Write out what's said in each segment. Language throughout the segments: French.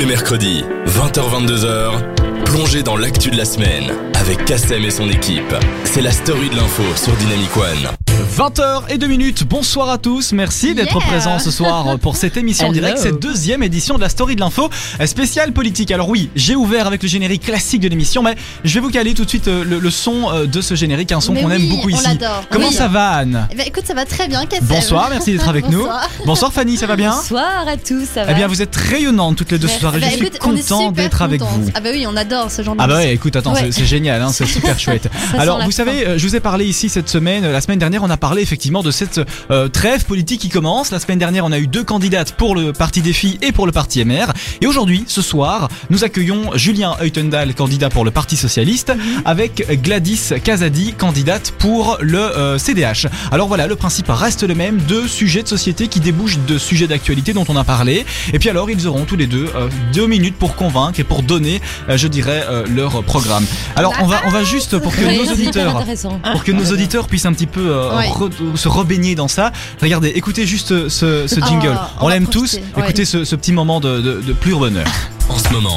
les mercredis, 20h-22h, plongez dans l'actu de la semaine avec Kassem et son équipe. C'est la story de l'info sur Dynamic One. 20h et 2 minutes, bonsoir à tous, merci d'être Yeah. présents ce soir pour cette émission en direct, cette deuxième édition de la story de l'info euh, spéciale politique. Alors oui, j'ai ouvert avec le générique classique de l'émission, mais je vais vous caler tout de suite euh, le, le son euh, de ce générique, un son qu'on aime oui, beaucoup on ici. Comment Oui. ça va Anne? Eh ben, écoute, ça va très bien. Bonsoir, merci d'être avec nous. Bonsoir. Bonsoir Fanny, ça va bien? Bonsoir à tous, ça va Eh bien vous êtes rayonnantes toutes les deux ce soir et Bah, je suis écoute, content d'être avec vous. Ah bah oui, on adore ce genre de Ah bah ouais, écoute, attends, Ouais. c'est- génial, hein, c'est super chouette. Alors, vous fin. savez, je vous ai parlé ici cette semaine, la semaine dernière, on a parlé effectivement de cette euh, trêve politique qui commence. La semaine dernière, on a eu deux candidates pour le parti filles et pour le parti MR. Et aujourd'hui, ce soir, nous accueillons Julien Heutendal, candidat pour le Parti Socialiste, avec Gladys Kazadi, candidate pour le euh, CDH. Alors voilà, le principe reste le même, deux sujets de société qui débouchent de sujets d'actualité dont on a parlé. Et puis alors, ils auront tous les deux euh, deux minutes pour convaincre et pour donner, euh, je dirais, euh, leur programme. Alors, on va, on va juste pour que nos auditeurs pour que nos auditeurs puissent un petit peu euh. Re- se rebaigner dans ça. Regardez, écoutez juste ce, ce jingle. Oh, on l'aime tous. ouais. Écoutez ce, ce petit moment de, de, de pur bonheur. En ce moment,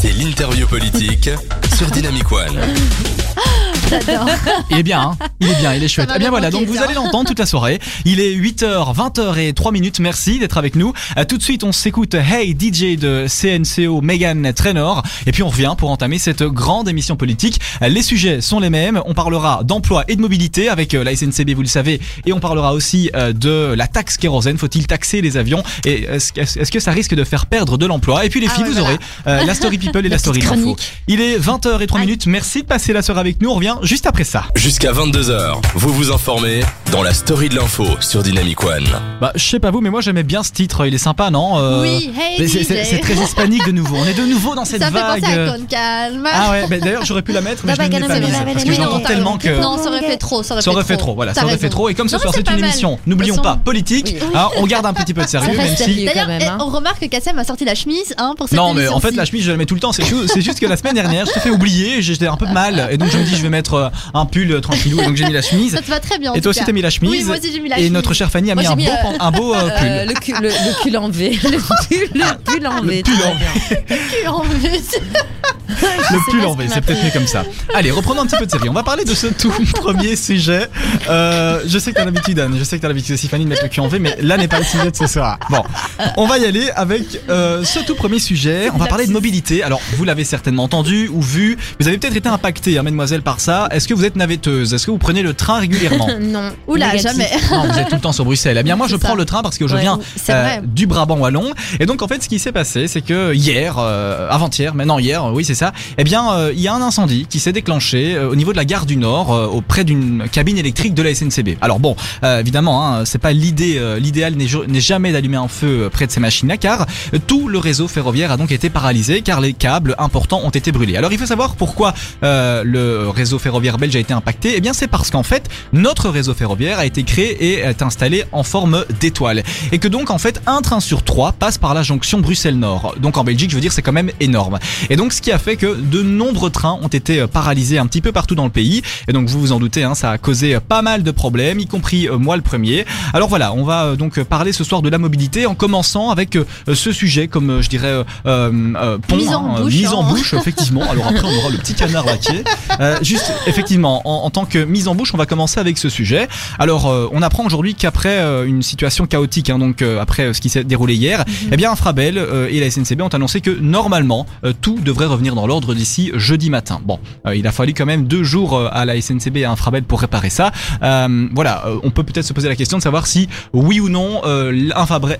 c'est l'interview politique sur Dynamic One. J'adore. Il est bien, hein il est bien, il est chouette. Eh bien voilà, donc vous allez l'entendre toute la soirée. Il est 8h, 20h et 3 minutes. Merci d'être avec nous. Euh, tout de suite, on s'écoute Hey DJ de CNCO Megan Trainor. Et puis on revient pour entamer cette grande émission politique. Euh, Les sujets sont les mêmes. On parlera d'emploi et de mobilité avec euh, la SNCB, vous le savez. Et on parlera aussi de la taxe kérosène. Faut-il taxer les avions? Et est-ce que- ça risque de faire perdre de l'emploi? Et puis les Ah filles, ouais, vous voilà. aurez la story people et la, La story chronique. Il est 20h et 3 minutes. Merci de passer la soirée avec nous. On revient juste après ça. Jusqu'à 22h, vous vous informez dans la story de l'info sur Dynamic One. Bah, je sais pas vous, mais moi j'aimais bien ce titre. Il est sympa, non Euh, Oui, hey c'est- DJ. c'est c'est très hispanique de nouveau. On est de nouveau dans cette Ça fait vague. penser à Con Calme. Ah ouais, mais d'ailleurs j'aurais pu la mettre, mais je ne l'ai pas mise parce que vague je à la l'entends t'as tellement que. Non, ça aurait fait trop. Ça aurait, Ça aurait fait trop, voilà, ça aurait raison. fait trop. Et comme ce Non, soir c'est une émission, n'oublions pas, politique, on garde un petit peu de sérieux, même si. D'ailleurs, on remarque que Kassem a sorti la chemise hein, pour cette Non, mais en fait, la chemise, je la mets tout le temps. C'est ju- c'est juste que la semaine dernière, je te fais oublier, j'étais un peu mal. Et donc, je me dis, je vais mettre euh, un pull tranquillou. Et donc, j'ai mis la chemise. Ça te va très bien. en Et toi aussi, t'as mis la chemise. Oui, moi aussi j'ai mis la Et chemise. notre chère Fanny a Moi, mis un mis, beau, euh, un beau euh, pull. Euh, le, cul, le, le cul en V. Le pull, le pull en V. pull très en bien. Le pull en V, c'est peut-être mieux comme ça. Allez, reprenons un petit peu de série. On va parler de ce tout premier sujet. Euh, je sais que t'as l'habitude, Anne. Je sais que t'as l'habitude aussi, Fanny, de mettre le cul en V, mais là n'est pas le sujet de ce soir. Bon, on va y aller avec euh, ce tout premier sujet. On va parler de mobilité. Alors, vous l'avez certainement entendu ou vu. Vous avez peut-être été impacté, hein, mademoiselle, par ça. Est-ce que vous êtes navetteuse Est-ce que vous prenez le train régulièrement? Non. Oula, négatif. jamais. non, vous êtes tout le temps sur Bruxelles. Eh bien, moi, je prends ça. le train parce que je Ouais, viens euh, du Brabant wallon. Et donc, en fait, ce qui s'est passé, c'est que hier, euh, avant-hier, maintenant hier, oui, c'est ça. Eh bien, euh, il y a un incendie qui s'est déclenché euh, au niveau de la gare du Nord, euh, auprès d'une cabine électrique de la SNCB. Alors bon, évidemment, hein, c'est pas l'idée, l'idéal n'est jamais d'allumer un feu près de ces machines-là, car tout le réseau ferroviaire a donc été paralysé, car les câbles importants ont été brûlés. Alors, il faut savoir pourquoi le réseau ferroviaire belge a été impacté. Eh bien, c'est parce qu'en fait, notre réseau ferroviaire a été créé et est installé en forme d'étoile. Et que donc, en fait, un train sur trois passe par la jonction Bruxelles-Nord. Donc en Belgique, je veux dire, c'est quand même énorme. Et donc, ce qui a fait que de nombreux trains ont été euh, paralysés un petit peu partout dans le pays. Et donc, vous vous en doutez, hein, ça a causé euh, pas mal de problèmes, y compris euh, moi le premier. Alors voilà, on va donc parler ce soir de la mobilité en commençant avec ce sujet, comme je dirais, euh, euh, euh, pont, Mise en hein, bouche, mise en hein. bouche, effectivement. Alors après, on aura le petit canard laqué. Euh, juste, effectivement, en, en tant que mise en bouche, on va commencer avec ce sujet. Alors, on apprend aujourd'hui qu'après une situation chaotique, hein, donc après ce qui s'est déroulé hier, eh bien, Infrabel euh, et la SNCB ont annoncé que normalement, tout devrait revenir dans l'ordre d'ici jeudi matin. Bon, euh, il a fallu quand même deux jours euh, à la SNCB et à Infrabel pour réparer ça. Euh, voilà, on peut peut-être se poser la question de savoir si, oui ou non,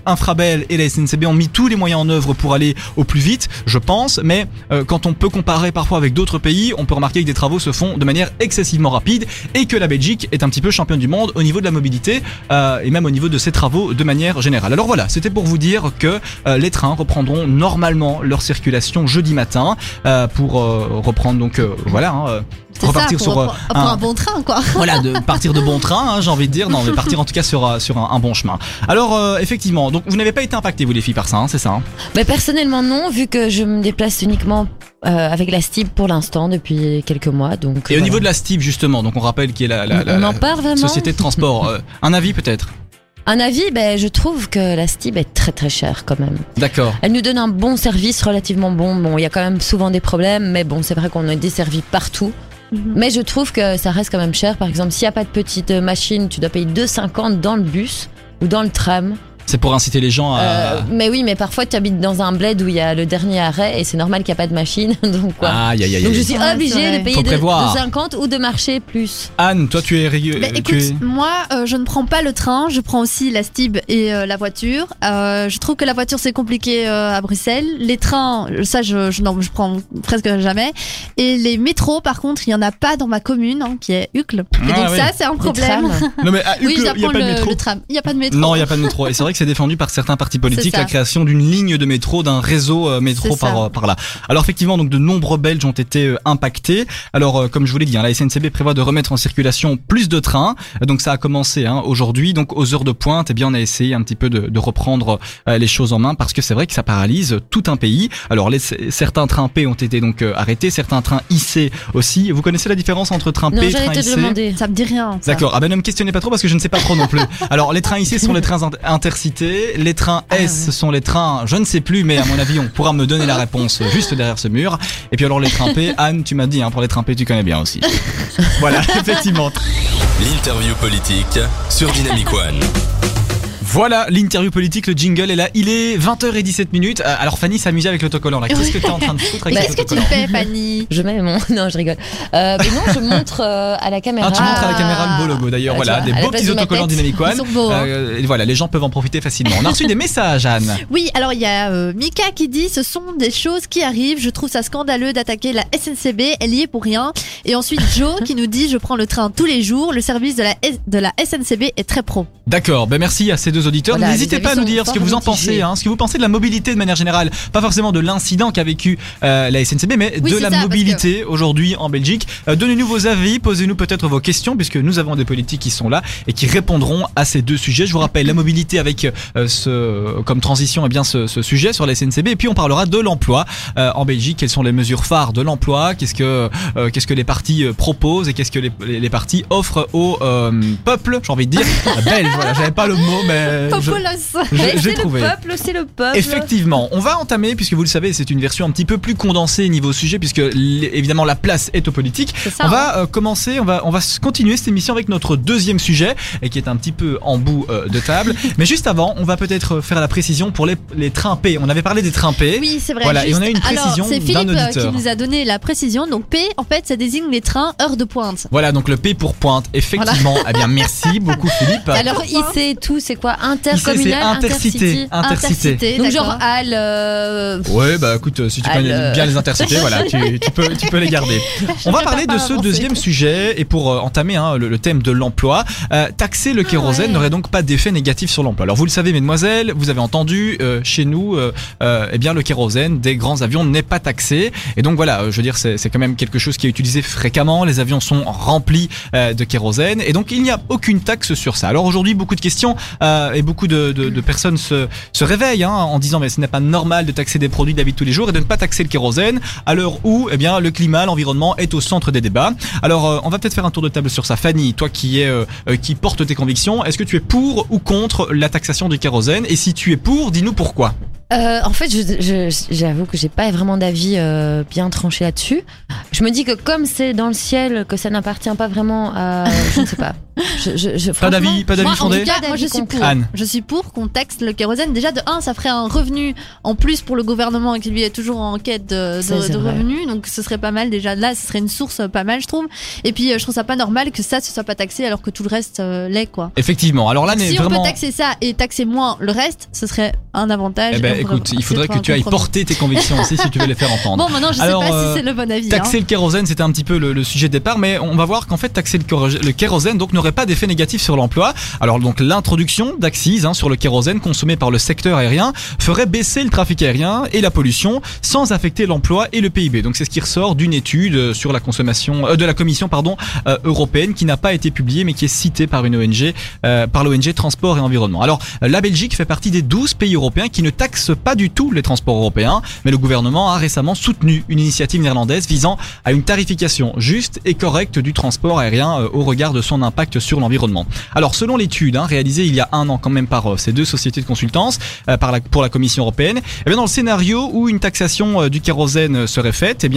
Infrabel et la SNCB ont mis tous les moyens en œuvre pour aller au plus vite, je pense, mais quand on peut comparer parfois avec d'autres pays, on peut remarquer que des travaux se font de manière excessivement rapide et que la Belgique est un petit peu championne du monde au niveau de la mobilité euh, et même au niveau de ses travaux de manière générale. Alors voilà, c'était pour vous dire que les trains reprendront normalement leur circulation jeudi matin euh, pour euh, reprendre donc euh, voilà hein, repartir ça, sur pour, pour- pour un bon train, quoi. voilà, de partir de bon train, hein, j'ai envie de dire. Non, mais partir en tout cas sur, sur un, un bon chemin. Alors, effectivement, donc vous n'avez pas été impacté, vous les filles, par ça, hein, c'est ça Mais personnellement non, vu que je me déplace uniquement euh, avec la STIB pour l'instant depuis quelques mois. Donc, Et au niveau de la STIB, justement, donc on rappelle qui est la, la, on en société de transport. euh, un avis peut-être? Un avis, ben, je trouve que la Stib est très très chère quand même. D'accord. Elle nous donne un bon service, relativement bon. Bon, il y a quand même souvent des problèmes, mais bon, c'est vrai qu'on est desservi partout. Mhm. Mais je trouve que ça reste quand même cher. Par exemple, s'il n'y a pas de petite machine, tu dois payer 2,50 dans le bus ou dans le tram. C'est pour inciter les gens à. Euh, mais oui, mais parfois tu habites dans un bled où il y a le dernier arrêt et c'est normal qu'il n'y a pas de machine. Donc quoi. Aïe, aïe, aïe, Donc je suis Ouais, obligée vrai. de payer de, de 50 ou de marcher plus. Anne, toi tu es. Bah, écoute, moi, euh, je ne prends pas le train, je prends aussi la Stib et euh, la voiture. Euh, je trouve que la voiture c'est compliqué euh, à Bruxelles. Les trains, ça je, je, non, je prends presque jamais. Et les métros, par contre, il y en a pas dans ma commune, hein, qui est Uccle. Et Ah, donc oui. ça, c'est un problème. Non mais à Oui, Uccle, je il y a prends pas de le, métro. le tram. Il y a pas de métro. Non, il n'y a pas de métro. Et c'est vrai que c'est défendu par certains partis politiques, la création d'une ligne de métro, d'un réseau euh, métro par, euh, par là. Alors effectivement, donc de nombreux Belges ont été euh, impactés. Alors euh, comme je vous l'ai dit, hein, la SNCB prévoit de remettre en circulation plus de trains. Euh, Donc ça a commencé hein, aujourd'hui. Donc aux heures de pointe, eh bien on a essayé un petit peu de, de reprendre euh, les choses en main parce que c'est vrai que ça paralyse tout un pays. Alors les, certains trains P ont été donc euh, arrêtés, certains trains IC aussi. Vous connaissez la différence entre train Non, P et train te IC demander. Ça me dit rien. D'accord. Ah ben ne me questionnez pas trop parce que je ne sais pas trop non plus. Alors les trains ici sont les trains int- les trains Ah S sont les trains, je ne sais plus, mais à mon avis on pourra me donner la réponse juste derrière ce mur. Et puis alors les trains P, Anne, tu m'as dit hein, pour les trains P tu connais bien aussi. voilà, effectivement. L'interview politique sur Dynamic One. Voilà l'interview politique, le jingle est là. Il est 20h17 minutes. Euh, Alors Fanny s'amusait avec l'autocollant là. Qu'est-ce que tu es en train de foutre avec qu'est-ce que tu fais, Fanny Je mets mon. Non, je rigole. Euh, mais non, je montre euh, à la caméra. Ah, tu montres à la caméra le beau logo d'ailleurs. Ah, voilà, vois, des beaux petits autocollants. Dynamic One. Ils sont beaux, hein. Euh, et voilà, les gens peuvent en profiter facilement. On a reçu des messages, Anne. Oui, alors il y a euh, Mika qui dit ce sont des choses qui arrivent. Je trouve ça scandaleux d'attaquer la SNCB. Elle y est pour rien. Et ensuite Joe qui nous dit je prends le train tous les jours. Le service de la S- de la SNCB est très pro. D'accord, ben merci à ces deux auditeurs. Voilà, N'hésitez pas à nous dire ce que vous en pensez, hein, ce que vous pensez de la mobilité de manière générale, pas forcément de l'incident qu'a vécu euh, la SNCB, mais Oui, de la ça, mobilité aujourd'hui en Belgique. Euh, Donnez-nous vos avis, posez-nous peut-être vos questions, puisque nous avons des politiques qui sont là et qui répondront à ces deux sujets. Je vous rappelle la mobilité avec euh, ce comme transition, et bien ce, ce sujet sur la SNCB, et puis on parlera de l'emploi en Belgique. Quelles sont les mesures phares de l'emploi? Qu'est-ce que qu'est-ce que les partis proposent et qu'est-ce que les, les, les partis offrent au peuple J'ai envie de dire? Belge. Voilà, j'avais pas le mot, mais Populos. j'ai- c'est trouvé. le peuple, c'est le peuple. Effectivement, on va entamer, puisque vous le savez, c'est une version un petit peu plus condensée niveau sujet, puisque évidemment la place est aux politiques. C'est ça. On hein. va euh, commencer, on va, on va continuer cette émission avec notre deuxième sujet, et qui est un petit peu en bout euh, de table. Mais juste avant, on va peut-être faire la précision pour les, les trains P. On avait parlé des trains P. Oui, c'est vrai. Voilà, et on a une précision Alors, c'est d'un Philippe euh, auditeur. qui nous a donné la précision. Donc P, en fait, ça désigne les trains heure de pointe. Voilà, donc le P pour pointe. Effectivement, eh bien merci beaucoup Philippe. Alors, IC, tout, c'est quoi Intercommunal, intercité. intercity. Intercité. Donc, genre, Al. euh, Ouais, bah écoute, euh, si tu Ah, connais le- bien les intercités, voilà, tu, tu peux, tu peux les garder. On va parler de ce deuxième sujet et pour euh, entamer hein, le, le thème de l'emploi, euh, taxer le kérosène ouais. n'aurait donc pas d'effet négatif sur l'emploi. Alors vous le savez, mesdemoiselles, vous avez entendu euh, chez nous, euh, euh, eh bien le kérosène des grands avions n'est pas taxé et donc voilà, euh, je veux dire, c'est c'est quand même quelque chose qui est utilisé fréquemment. Les avions sont remplis euh, de kérosène et donc il n'y a aucune taxe sur ça. Alors aujourd'hui, beaucoup de questions euh, et beaucoup de, personnes se, réveillent hein, en disant mais ce n'est pas normal de taxer des produits de tous les jours et de ne pas taxer le kérosène à l'heure où eh bien le climat, l'environnement est au centre des débats. Alors euh, on va peut-être faire un tour de table sur ça. Fanny, toi qui es euh, euh, qui porte tes convictions, est-ce que tu es pour ou contre la taxation du kérosène? Et si tu es pour, dis-nous pourquoi. Euh, en fait, j'avoue que j'ai pas vraiment d'avis euh, bien tranché là-dessus. Je me dis que comme c'est dans le ciel, que ça n'appartient pas vraiment à, je ne sais pas. Je, je, je- Pas d'avis, pas d'avis Moi, en fondé tout cas, moi, je suis pour. Anne. Je suis pour qu'on taxe le kérosène. Déjà, de 1, ça ferait un revenu en plus pour le gouvernement qui lui est toujours en quête de, revenus. Donc, ce serait pas mal. Déjà, là, ce serait une source pas mal, je trouve. Et puis, euh, je trouve ça pas normal que ça, ce soit pas taxé alors que tout le reste euh, l'est, quoi. Effectivement. Alors là, Si on vraiment. peut taxer ça et taxer moins le reste, ce serait un avantage. Eh ben, écoute, il faudrait que tu ailles porter tes convictions aussi si tu veux les faire entendre. Bon, maintenant, je Alors, sais pas euh, si c'est le bon avis. Taxer hein. le kérosène, c'était un petit peu le, le sujet de départ, mais on va voir qu'en fait, taxer le, kéro- le kérosène donc n'aurait pas d'effet négatif sur l'emploi. Alors donc l'introduction d'axes hein, sur le kérosène consommé par le secteur aérien ferait baisser le trafic aérien et la pollution sans affecter l'emploi et le PIB. Donc c'est ce qui ressort d'une étude euh, sur la consommation euh, de la Commission pardon euh, européenne qui n'a pas été publiée mais qui est citée par une ONG euh, par l'ONG Transport et Environnement. Alors euh, la Belgique fait partie des 12 pays européens qui ne taxent pas du tout les transports européens, mais le gouvernement a récemment soutenu une initiative néerlandaise visant à une tarification juste et correcte du transport aérien euh, au regard de son impact sur l'environnement. Alors selon l'étude hein, réalisée il y a un an quand même par euh, ces deux sociétés de consultance euh, pour la Commission européenne, eh dans le scénario où une taxation du kérosène serait faite, eh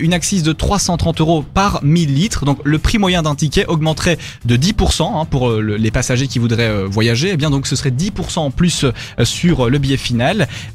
une accise de 330 euros par 1000 litres, donc le prix moyen d'un ticket augmenterait de 10% hein, pour le- les passagers qui voudraient voyager, eh bien donc ce serait 10% en plus sur le billet final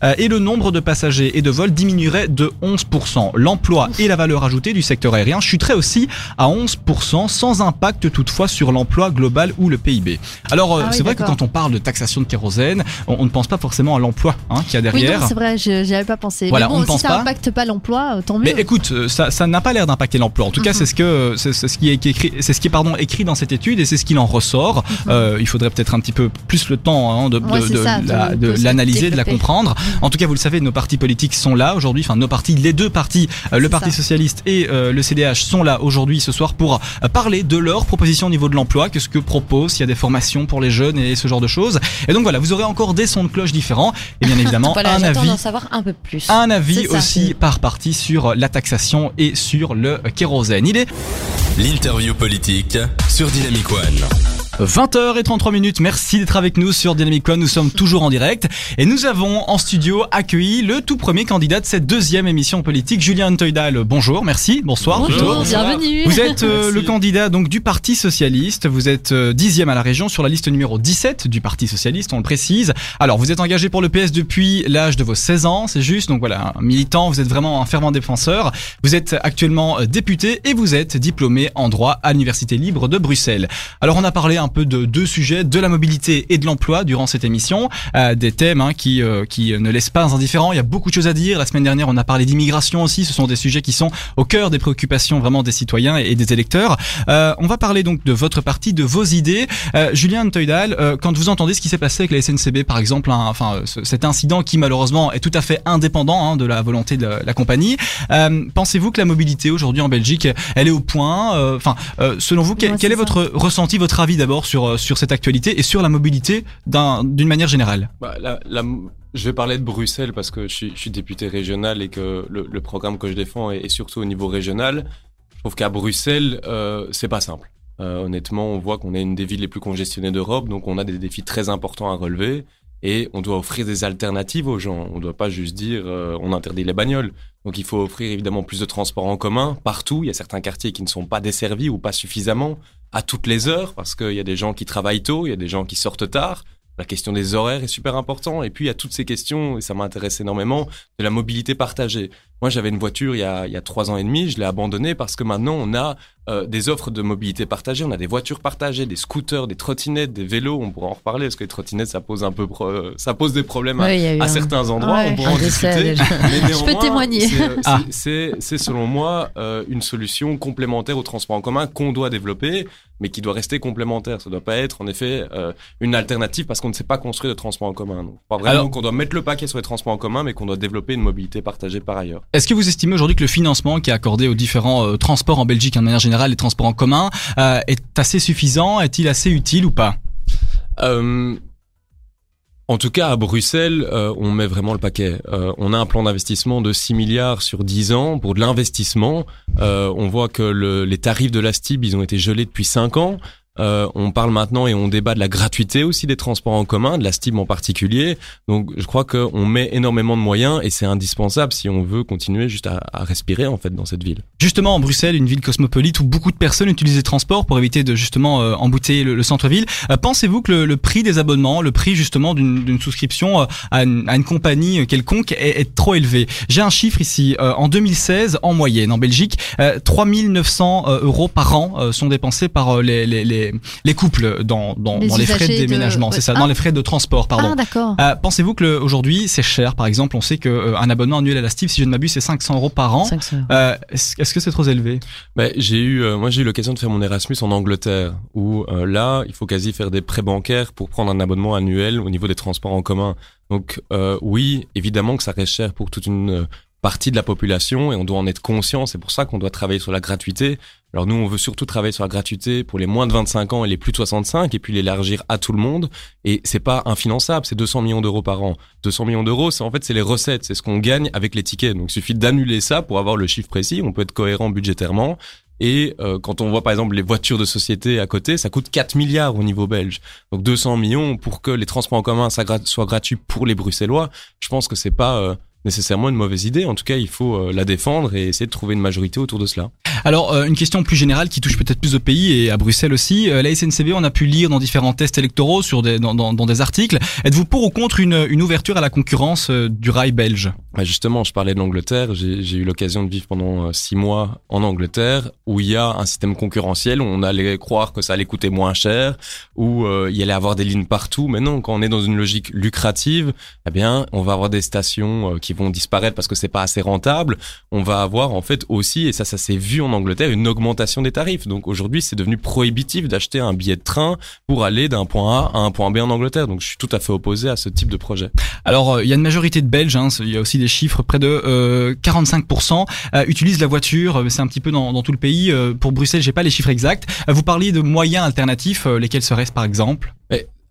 euh, et le nombre de passagers et de vols diminuerait de 11%. L'emploi et la valeur ajoutée du secteur aérien chuteraient aussi à 11% sans impact toutefois sur l'emploi global ou le PIB. Alors euh, Ah oui, c'est vrai que quand on parle de taxation de kérosène, on, on ne pense pas forcément à l'emploi hein, qu'il y a Oui, derrière. non, c'est vrai, je- j'y avais pas pensé. Voilà, mais on bon, ne pense si ça pas. impacte pas l'emploi, euh, tant mieux. Mais écoute, ça, ça n'a pas l'air d'impacter l'emploi. En tout cas, Mhm. c'est ce que c'est c'est ce qui est écrit, c'est ce qui est pardon écrit dans cette étude et c'est ce qu'il en ressort. Euh, il faudrait peut-être un petit peu plus le temps hein, de, Mhm. Ouais, de- de de- l'analyser, la. Comprendre. En tout cas, vous le savez, nos partis politiques sont là aujourd'hui. Enfin, nos partis, les deux partis, euh, le Parti ça. socialiste et euh, le CDH sont là aujourd'hui ce soir pour euh, parler de leurs propositions au niveau de l'emploi, qu'est-ce que proposent, s'il y a des formations pour les jeunes et ce genre de choses. Et donc voilà, vous aurez encore des sons de cloche différents et bien évidemment Voilà, un avis d'en savoir un peu plus. un avis aussi par partie sur la taxation et sur le kérosène. Il est L'interview politique sur Dynamic One. 20h33 minutes. Merci d'être avec nous sur Dynamic One. Nous sommes toujours en direct et nous avons en studio accueilli le tout premier candidat de cette deuxième émission politique, Julien Teudal. Bonjour, merci, bonsoir. Bonjour, bienvenue. Vous êtes euh, le candidat donc du Parti socialiste. Vous êtes euh, dixième à la région sur la liste numéro 17 du Parti socialiste, on le précise. Alors, vous êtes engagé pour le PS depuis l'âge de vos 16 ans, c'est juste. Donc voilà, un militant. Vous êtes vraiment un fervent défenseur. Vous êtes actuellement euh, député et vous êtes diplômé en droit à l'Université libre de Bruxelles. Alors, on a parlé un peu de deux sujets, de la mobilité et de l'emploi durant cette émission, euh, des thèmes hein, qui euh, qui ne laissent pas indifférents. Il y a beaucoup de choses à dire. La semaine dernière, on a parlé d'immigration aussi. Ce sont des sujets qui sont au cœur des préoccupations vraiment des citoyens et des électeurs. Euh, on va parler donc de votre parti, de vos idées. Julien Teudal, quand vous entendez ce qui s'est passé avec la SNCB, par exemple, hein, enfin ce- cet incident qui malheureusement est tout à fait indépendant hein, de la volonté de la, la compagnie, pensez-vous que la mobilité aujourd'hui en Belgique, elle est au point Enfin, selon vous, quel, Ouais, quel est votre ressenti, votre avis d'abord sur euh, sur cette actualité et sur la mobilité d'un- d'une manière générale Bah, je vais parler de Bruxelles parce que je suis, député régional et que le, programme que je défends est, est surtout au niveau régional. Je trouve qu'à Bruxelles, euh, c'est pas simple. Euh, honnêtement, on voit qu'on est une des villes les plus congestionnées d'Europe, donc on a des défis très importants à relever et on doit offrir des alternatives aux gens. On ne doit pas juste dire euh, on interdit les bagnoles. Donc il faut offrir évidemment plus de transports en commun partout. Il y a certains quartiers qui ne sont pas desservis ou pas suffisamment à toutes les heures parce qu'il y a des gens qui travaillent tôt, il y a des gens qui sortent tard. La question des horaires est super important. Et puis, il y a toutes ces questions, et ça m'intéresse énormément, de la mobilité partagée. Moi, j'avais une voiture il y, a, il y a trois ans et demi, je l'ai abandonnée parce que maintenant, on a euh, des offres de mobilité partagée. On a des voitures partagées, des scooters, des trottinettes, des vélos. On pourra en reparler parce que les trottinettes, ça pose un peu, pro- ça pose des problèmes à, Ouais, il y a eu à un- certains endroits. Ouais. On pourra en discuter. Mais Je peux néanmoins, témoigner. c'est, Ah. selon moi euh, une solution complémentaire au transport en commun qu'on doit développer, mais qui doit rester complémentaire. Ça doit pas être en effet euh, une alternative parce qu'on ne sait pas construire de transport en commun. Donc, pas vraiment qu'on doit mettre le paquet sur les transports en commun, mais qu'on doit développer une mobilité partagée par ailleurs. Est-ce que vous estimez aujourd'hui que le financement qui est accordé aux différents euh, transports en Belgique, en manière générale, les transports en commun, euh, est assez suffisant Est-il assez utile ou pas? Euh, en tout cas, à Bruxelles, on met vraiment le paquet. On a un plan d'investissement de 6 milliards sur 10 ans pour de l'investissement. On voit que le- les tarifs de la STIB, ils ont été gelés depuis 5 ans. Euh, on parle maintenant et on débat de la gratuité aussi des transports en commun, de la STIB en particulier. Donc, je crois qu'on met énormément de moyens et c'est indispensable si on veut continuer juste à, respirer en fait dans cette ville. Justement, en Bruxelles, une ville cosmopolite où beaucoup de personnes utilisent les transports pour éviter de justement euh, embouteiller le, le centre-ville, euh, pensez-vous que le, prix des abonnements, le prix justement d'une souscription euh, à, une, compagnie euh, quelconque est, est trop élevé? J'ai un chiffre ici. En 2016, en moyenne, en Belgique, euh, 3900 euh, euros par an sont dépensés par euh, les, les, les, les couples dans, dans, Les dans les frais de de- déménagement. C'est ça, Ah. dans les frais de transport, pardon. Ah, d'accord. Euh, Pensez-vous que le- aujourd'hui c'est cher? Par exemple, on sait que euh, un abonnement annuel à la Steve, si je ne m'abuse, c'est 500 euros par an. 500 euros. Euh, Est-ce est-ce que c'est trop élevé? Ben, j'ai eu, euh, moi j'ai eu l'occasion de faire mon Erasmus en Angleterre, où euh, là, il faut quasi faire des prêts bancaires pour prendre un abonnement annuel au niveau des transports en commun. Donc euh, oui, évidemment que ça reste cher pour toute une, euh, partie de la population et on doit en être conscient. C'est pour ça qu'on doit travailler sur la gratuité. Alors nous, on veut surtout travailler sur la gratuité pour les moins de 25 ans et les plus de 65 et puis l'élargir à tout le monde. Et c'est pas infinançable, c'est 200 millions d'euros par an. 200 millions d'euros, c'est en fait c'est les recettes, c'est ce qu'on gagne avec les tickets. Donc il suffit d'annuler ça pour avoir le chiffre précis. On peut être cohérent budgétairement. Et euh, quand on voit par exemple les voitures de société à côté, ça coûte 4 milliards au niveau belge. Donc 200 millions pour que les transports en commun soient gratuits pour les Bruxellois. Je pense que c'est pas euh, nécessairement une mauvaise idée. En tout cas, il faut euh, la défendre et essayer de trouver une majorité autour de cela. Alors, euh, une question plus générale qui touche peut-être plus de pays et à Bruxelles aussi. Euh, la SNCB, on a pu lire dans différents tests électoraux, sur des, dans, dans, dans des articles. Êtes-vous pour ou contre une, une ouverture à la concurrence du rail belge? Bah Justement, je parlais de l'Angleterre. J'ai eu l'occasion de vivre pendant six mois en Angleterre, où il y a un système concurrentiel, où on allait croire que ça allait coûter moins cher, où il y allait avoir des lignes partout. Mais non, quand on est dans une logique lucrative, eh bien, on va avoir des stations qui qui vont disparaître parce que c'est pas assez rentable, on va avoir en fait aussi, et ça, ça s'est vu en Angleterre, une augmentation des tarifs. Donc aujourd'hui, c'est devenu prohibitif d'acheter un billet de train pour aller d'un point A à un point B en Angleterre. Donc je suis tout à fait opposé à ce type de projet. Alors euh, il y a une majorité de Belges, hein, il y a aussi des chiffres, près de euh, 45% euh, utilisent la voiture. C'est un petit peu dans, dans tout le pays. Euh, pour Bruxelles, j'ai pas les chiffres exacts. vous parliez de moyens alternatifs, lesquels seraient-ce par exemple?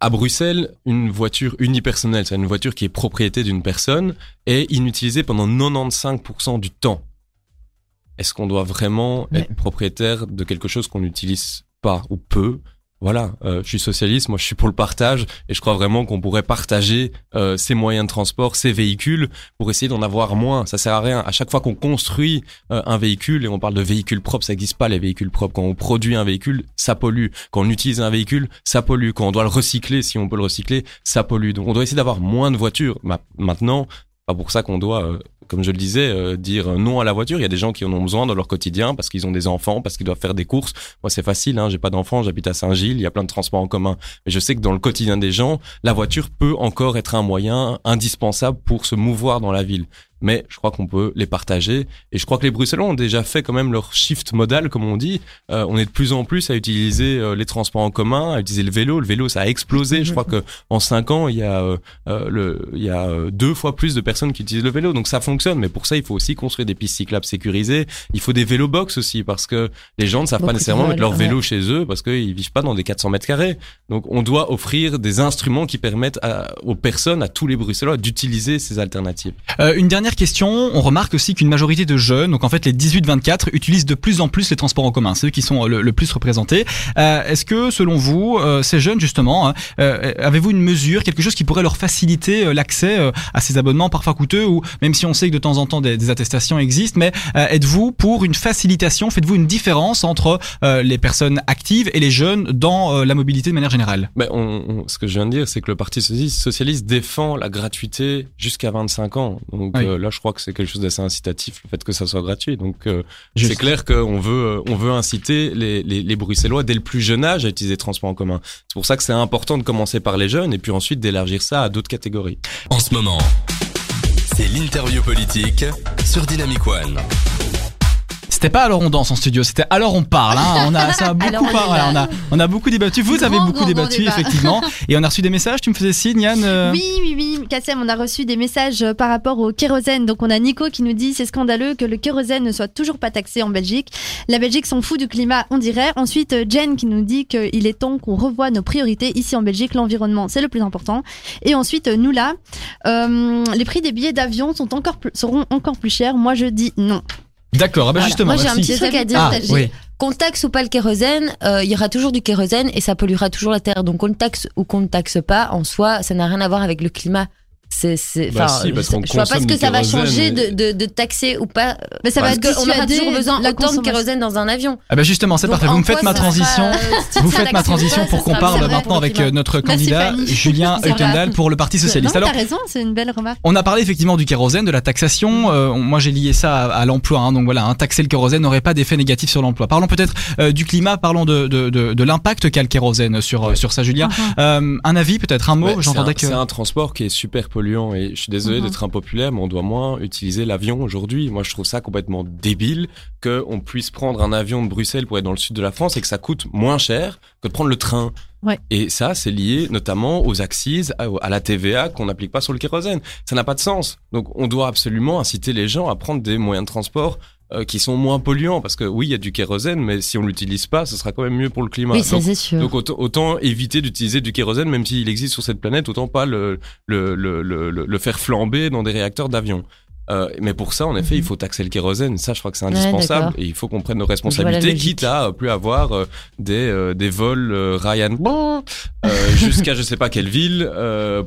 À Bruxelles, une voiture unipersonnelle, c'est une voiture qui est propriété d'une personne, est inutilisée pendant 95% du temps. Est-ce qu'on doit vraiment être propriétaire de quelque chose qu'on n'utilise pas ou peu? Voilà, euh, je suis socialiste, moi je suis pour le partage et je crois vraiment qu'on pourrait partager euh, ces moyens de transport, ces véhicules pour essayer d'en avoir moins. Ça sert à rien. À chaque fois qu'on construit euh, un véhicule et on parle de véhicules propres, ça n'existe pas les véhicules propres. Quand on produit un véhicule, ça pollue. Quand on utilise un véhicule, ça pollue. Quand on doit le recycler, si on peut le recycler, ça pollue. Donc on doit essayer d'avoir moins de voitures. Maintenant, pas pour ça qu'on doit euh, comme je le disais, euh, dire non à la voiture. Il y a des gens qui en ont besoin dans leur quotidien parce qu'ils ont des enfants, parce qu'ils doivent faire des courses. Moi, c'est facile, hein, j'ai pas d'enfants, j'habite à Saint-Gilles, il y a plein de transports en commun. Mais je sais que dans le quotidien des gens, la voiture peut encore être un moyen indispensable pour se mouvoir dans la ville mais je crois qu'on peut les partager. Et je crois que les Bruxellois ont déjà fait quand même leur shift modal, comme on dit. Euh, on est de plus en plus à utiliser euh, les transports en commun, à utiliser le vélo. Le vélo, ça a explosé. Je crois que en cinq ans, il y a euh, le, il y a deux fois plus de personnes qui utilisent le vélo. Donc ça fonctionne. Mais pour ça, il faut aussi construire des pistes cyclables sécurisées. Il faut des vélos box aussi parce que les gens ne savent pas nécessairement mettre leur vélo chez eux parce qu'ils vivent pas dans des 400 mètres carrés. Donc on doit offrir des instruments qui permettent aux personnes, à tous les Bruxellois, d'utiliser ces alternatives. une dernière question, on remarque aussi qu'une majorité de jeunes, donc en fait les 18-24, utilisent de plus en plus les transports en commun. C'est eux qui sont euh, le, plus représentés. Euh, Est-ce que selon vous, euh, ces jeunes justement, hein, euh, avez-vous une mesure, quelque chose qui pourrait leur faciliter euh, l'accès à ces abonnements parfois coûteux ou même si on sait que de temps en temps des, des attestations existent, mais êtes-vous pour une facilitation? Faites-vous une différence entre les personnes actives et les jeunes dans la mobilité de manière générale? Ben, on, Ce que je viens de dire, c'est que le Parti socialiste défend la gratuité jusqu'à 25 ans. Donc là, je crois que c'est quelque chose d'assez incitatif, le fait que ça soit gratuit. Donc, euh, c'est clair qu'on veut, on veut inciter les, les, les, Bruxellois dès le plus jeune âge à utiliser les transports en commun. C'est pour ça que c'est important de commencer par les jeunes et puis ensuite d'élargir ça à d'autres catégories. En ce moment, c'est l'interview politique sur Dynamic One. C'était pas alors on danse en studio, c'était alors on parle. Hein. On a, ça a beaucoup parlé, on, a, on a beaucoup débattu. Vous avez beaucoup débattu, effectivement. Et on a reçu des messages, tu me faisais signe, Yann euh Oui, oui, oui. Kassem, on a reçu des messages euh, par rapport au kérosène. Donc on a Nico qui nous dit c'est scandaleux que le kérosène ne soit toujours pas taxé en Belgique. La Belgique s'en fout du climat, on dirait. Ensuite, euh, Jen qui nous dit qu'il est temps qu'on revoie nos priorités ici en Belgique. L'environnement, c'est le plus important. Et ensuite, nous là, euh, les prix des billets d'avion sont encore seront encore plus chers. Moi, je dis non. D'accord, ah bah justement. Moi j'ai un petit truc à dire. Ah, oui. Qu'on taxe ou pas le kérosène, euh, il y aura toujours du kérosène et ça polluera toujours la terre. Donc qu'on le taxe ou qu'on ne taxe pas, en soi, ça n'a rien à voir avec le climat. C'est, c'est, bah si, parce je vois pas ce que ça va changer de, de, de, taxer ou pas. Mais ça va être qu'on aura toujours besoin autant de kérosène dans un avion. Ah bah justement, c'est parfait. Vous me faites ma transition. Vous faites ma transition pour qu'on parle maintenant avec euh, notre candidat Julien Eutendal pour le Parti socialiste. Alors, t'as raison, c'est une belle remarque. On a parlé effectivement du kérosène, de la taxation. Euh, moi, j'ai lié ça à, à l'emploi. Hein, donc voilà, hein, taxer le kérosène n'aurait pas d'effet négatif sur l'emploi. Parlons peut-être euh, du climat. Parlons de, de, de, de l'impact qu'a le kérosène sur sur ça, Julien. Euh, un avis, peut-être un mot. J'entendais c'est un, que c'est un transport qui est super polluant. Et je suis désolé Mhm. d'être impopulaire, mais on doit moins utiliser l'avion aujourd'hui. Moi, je trouve ça complètement débile qu'on puisse prendre un avion de Bruxelles pour être dans le sud de la France et que ça coûte moins cher que de prendre le train. Ouais. Et ça, c'est lié notamment aux axes, à à la TVA qu'on n'applique pas sur le kérosène. Ça n'a pas de sens. Donc, on doit absolument inciter les gens à prendre des moyens de transport euh, qui sont moins polluants. Parce que oui, il y a du kérosène, mais si on l'utilise pas, ce sera quand même mieux pour le climat. Oui, Donc, sûr. donc autant, autant éviter d'utiliser du kérosène, même s'il existe sur cette planète, autant pas le, le, le, le, le- faire flamber dans des réacteurs d'avion. Euh, mais pour ça, en effet, il faut taxer le kérosène. Ça, je crois que c'est indispensable. et il faut qu'on prenne nos responsabilités, quitte à euh, plus avoir euh, des, euh, des vols Ryan jusqu'à je sais pas quelle ville